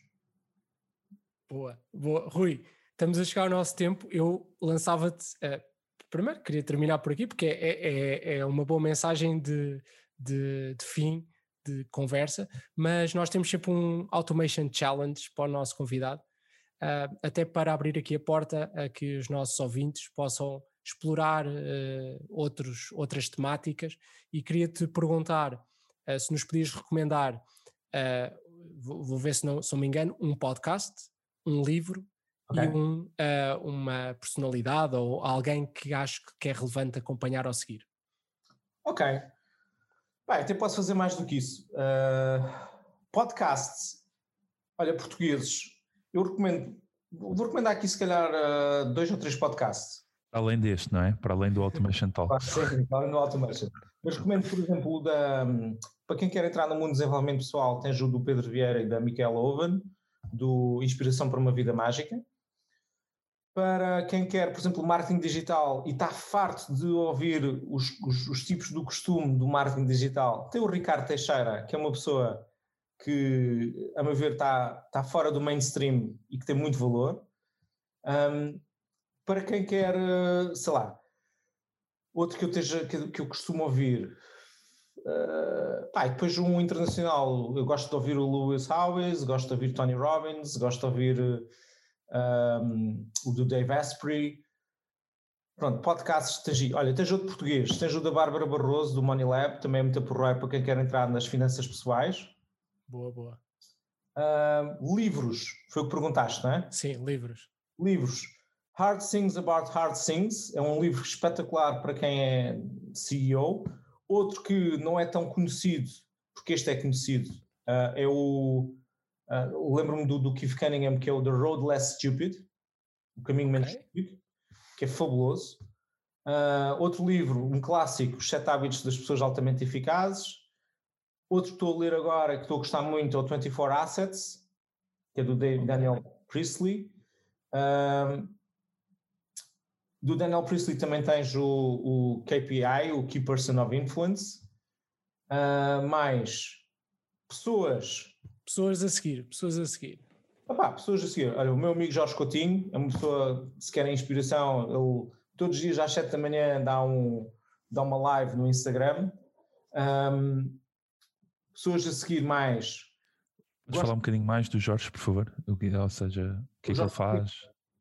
Boa, boa. Rui, estamos a chegar ao nosso tempo. Eu lançava-te. Uh, primeiro, queria terminar por aqui, porque é, é, é uma boa mensagem de, de, de fim de conversa, mas nós temos sempre um Automation Challenge para o nosso convidado, uh, até para abrir aqui a porta a que os nossos ouvintes possam explorar uh, outros, outras temáticas e queria-te perguntar uh, se nos podias recomendar, vou, vou, ver se não, se não me engano, um podcast, um livro okay. e um, uma personalidade ou alguém que acho que é relevante acompanhar ou seguir. Ok. Bem, até posso fazer mais do que isso. podcasts. Olha, portugueses eu recomendo, vou recomendar aqui se calhar uh, dois ou três podcasts. Além deste, não é? Para além do Automation Talk. Sim, para além do Automation. Mas recomendo, por exemplo, o da, para quem quer entrar no mundo do desenvolvimento pessoal, tem o do Pedro Vieira e da Michaela Owen, do Inspiração para uma Vida Mágica. Para quem quer, por exemplo, marketing digital e está farto de ouvir os, os, os tipos do costume do marketing digital, tem o Ricardo Teixeira, que é uma pessoa que, a meu ver, está, está fora do mainstream e que tem muito valor. Um, para quem quer, sei lá, outro que eu, esteja, que, que eu costumo ouvir, uh, pá, depois um internacional, eu gosto de ouvir o Lewis Howes, gosto de ouvir Tony Robbins, gosto de ouvir um, o do Dave Asprey. Pronto, podcasts, tens, olha, tens outro português, tens o da Bárbara Barroso, do Money Lab, também é muito porreiro para quem quer entrar nas finanças pessoais. Boa, boa. Uh, livros, foi o que perguntaste, não é? Sim, livros. Livros. Hard Things About Hard Things é um livro espetacular para quem é CEO. Outro que não é tão conhecido, porque este é conhecido, uh, é o. Uh, Lembro-me do, do Keith Cunningham, que é o The Road Less Stupid. O Caminho Menos Ok. Estúpido, que é fabuloso. Ah, outro livro, um clássico, Os Sete Hábitos das Pessoas Altamente Eficazes. Outro que estou a ler agora, que estou a gostar muito, é o 24 Assets, que é do Da- Daniel Priestley. Ah, do Daniel Priestley também tens o, o KPI, o Key Person of Influence. Ah, mais pessoas Pessoas a seguir, pessoas a seguir. Opá, pessoas a seguir. Olha, o meu amigo Jorge Coutinho é uma pessoa, se querem inspiração, ele todos os dias às 7 da manhã dá, um, dá uma live no Instagram. Ahm, pessoas a seguir mais. Podes Gosto- falar um bocadinho mais do Jorge, por favor? O que- Ou seja, o que é que ele faz?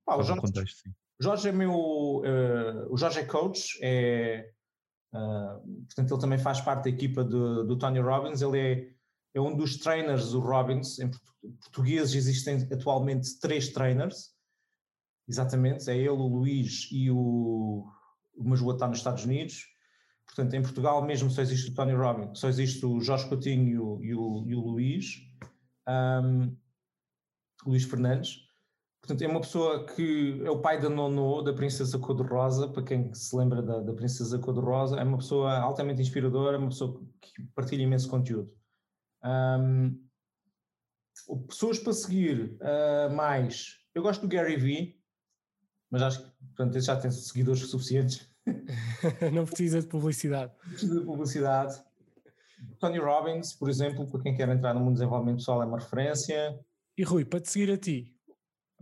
Pá, o, um Jorge, contexto, sim. o Jorge é meu. eh, o Jorge é coach, é, ah, portanto, ele também faz parte da equipa do, do Tony Robbins. Ele é, é um dos trainers do Robbins. Em portu- portugueses existem atualmente três trainers. Exatamente, é ele, o Luís e o. O outro está nos Estados Unidos. Portanto, em Portugal mesmo só existe o Tony Robbins, só existe o Jorge Coutinho e o, e o Luís, ahm, Luís Fernandes. Portanto, é uma pessoa que é o pai da Nono, da Princesa Cor-de-Rosa, para quem se lembra da, da Princesa Cor-de-Rosa, é uma pessoa altamente inspiradora, uma pessoa que partilha imenso conteúdo. O- pessoas para seguir ah, mais, eu gosto do Gary Vee, mas acho que portanto, esse já tem seguidores suficientes. Não precisa de publicidade. Precisa de publicidade. Tony Robbins, por exemplo, para quem quer entrar no mundo do desenvolvimento pessoal, é uma referência. E Rui, para te seguir a ti,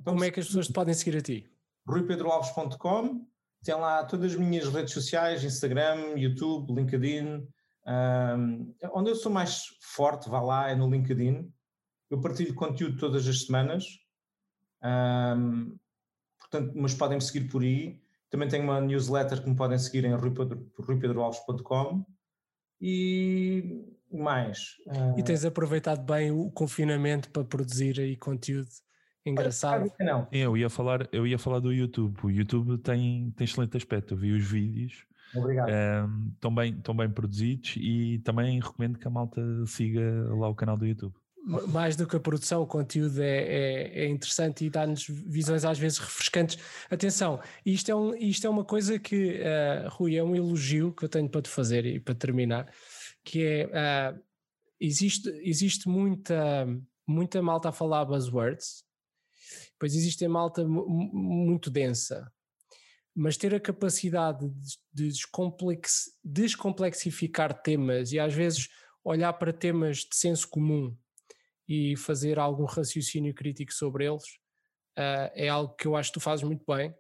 como é que as pessoas te podem seguir a ti? ruipedroalves.com tem lá todas as minhas redes sociais, Instagram, YouTube, LinkedIn. Ahm, onde eu sou mais forte, vá lá, é no LinkedIn. Eu partilho conteúdo todas as semanas. ahm, portanto, mas podem me seguir por aí. Também tenho uma newsletter que me podem seguir em ruipedro- ruipedroalves.com. E mais. ah, E tens aproveitado bem o confinamento para produzir aí conteúdo engraçado. Não, Sim, Eu ia falar, eu ia falar do YouTube. O YouTube tem, tem excelente aspecto. Eu vi os vídeos, obrigado. ehm, estão bem, estão bem produzidos e também recomendo que a malta siga lá o canal do YouTube. Mais do que a produção, o conteúdo é, é, é interessante e dá-nos visões às vezes refrescantes. Atenção, isto é, um, isto é uma coisa que, ah, Rui, é um elogio que eu tenho para te fazer e para terminar, que é, ah, existe, existe muita, muita malta a falar buzzwords, pois existe a malta mu- mu- muito densa, mas ter a capacidade de, de descomplex- descomplexificar temas e às vezes olhar para temas de senso comum e fazer algum raciocínio crítico sobre eles ah, é algo que eu acho que tu fazes muito bem.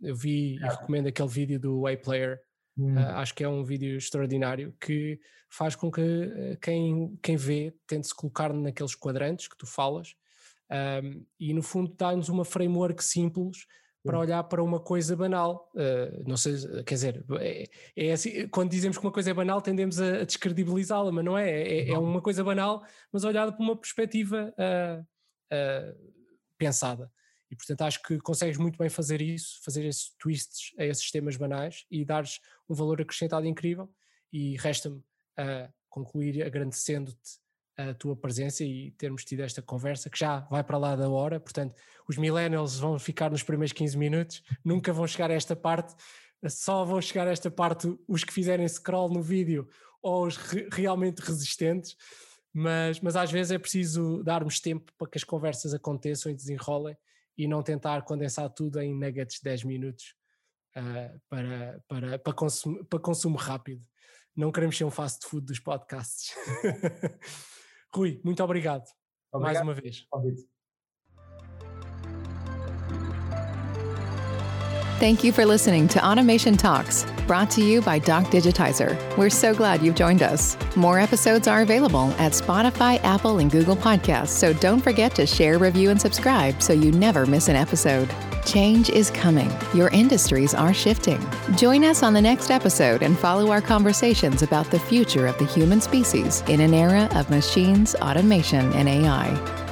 Eu vi e recomendo aquele vídeo do Way Player, Hum. ah, acho que é um vídeo extraordinário que faz com que ah, quem, quem vê tente se colocar naqueles quadrantes que tu falas um, e no fundo dá-nos uma framework simples para Sim. olhar para uma coisa banal. Uh, não sei, se- quer dizer, é, é assim, quando dizemos que uma coisa é banal, tendemos a, a descredibilizá-la, mas não é, é, é uma coisa banal, mas olhada por uma perspectiva uh, uh, pensada. E portanto acho que consegues muito bem fazer isso, fazer esses twists a esses temas banais e dares um valor acrescentado incrível. E resta-me concluir agradecendo-te a tua presença e termos tido esta conversa que já vai para lá da hora, portanto os millennials vão ficar nos primeiros 15 minutos, nunca vão chegar a esta parte, só vão chegar a esta parte os que fizerem scroll no vídeo ou os re- realmente resistentes, mas, mas às vezes é preciso darmos tempo para que as conversas aconteçam e desenrolem e não tentar condensar tudo em nuggets de 10 minutos ah, para, para, para, consumo, para consumo rápido. Não queremos ser um fast food dos podcasts. Rui, muito obrigado, mais Obrigado uma vez. convite. Thank you for listening to Automation Talks, brought to you by Doc Digitizer. We're so glad you've joined us. More episodes are available at Spotify, Apple, and Google Podcasts, so don't forget to share, review, and subscribe so you never miss an episode. Change is coming. Your industries are shifting. Join us on the next episode and follow our conversations about the future of the human species in an era of machines, automation, and AI.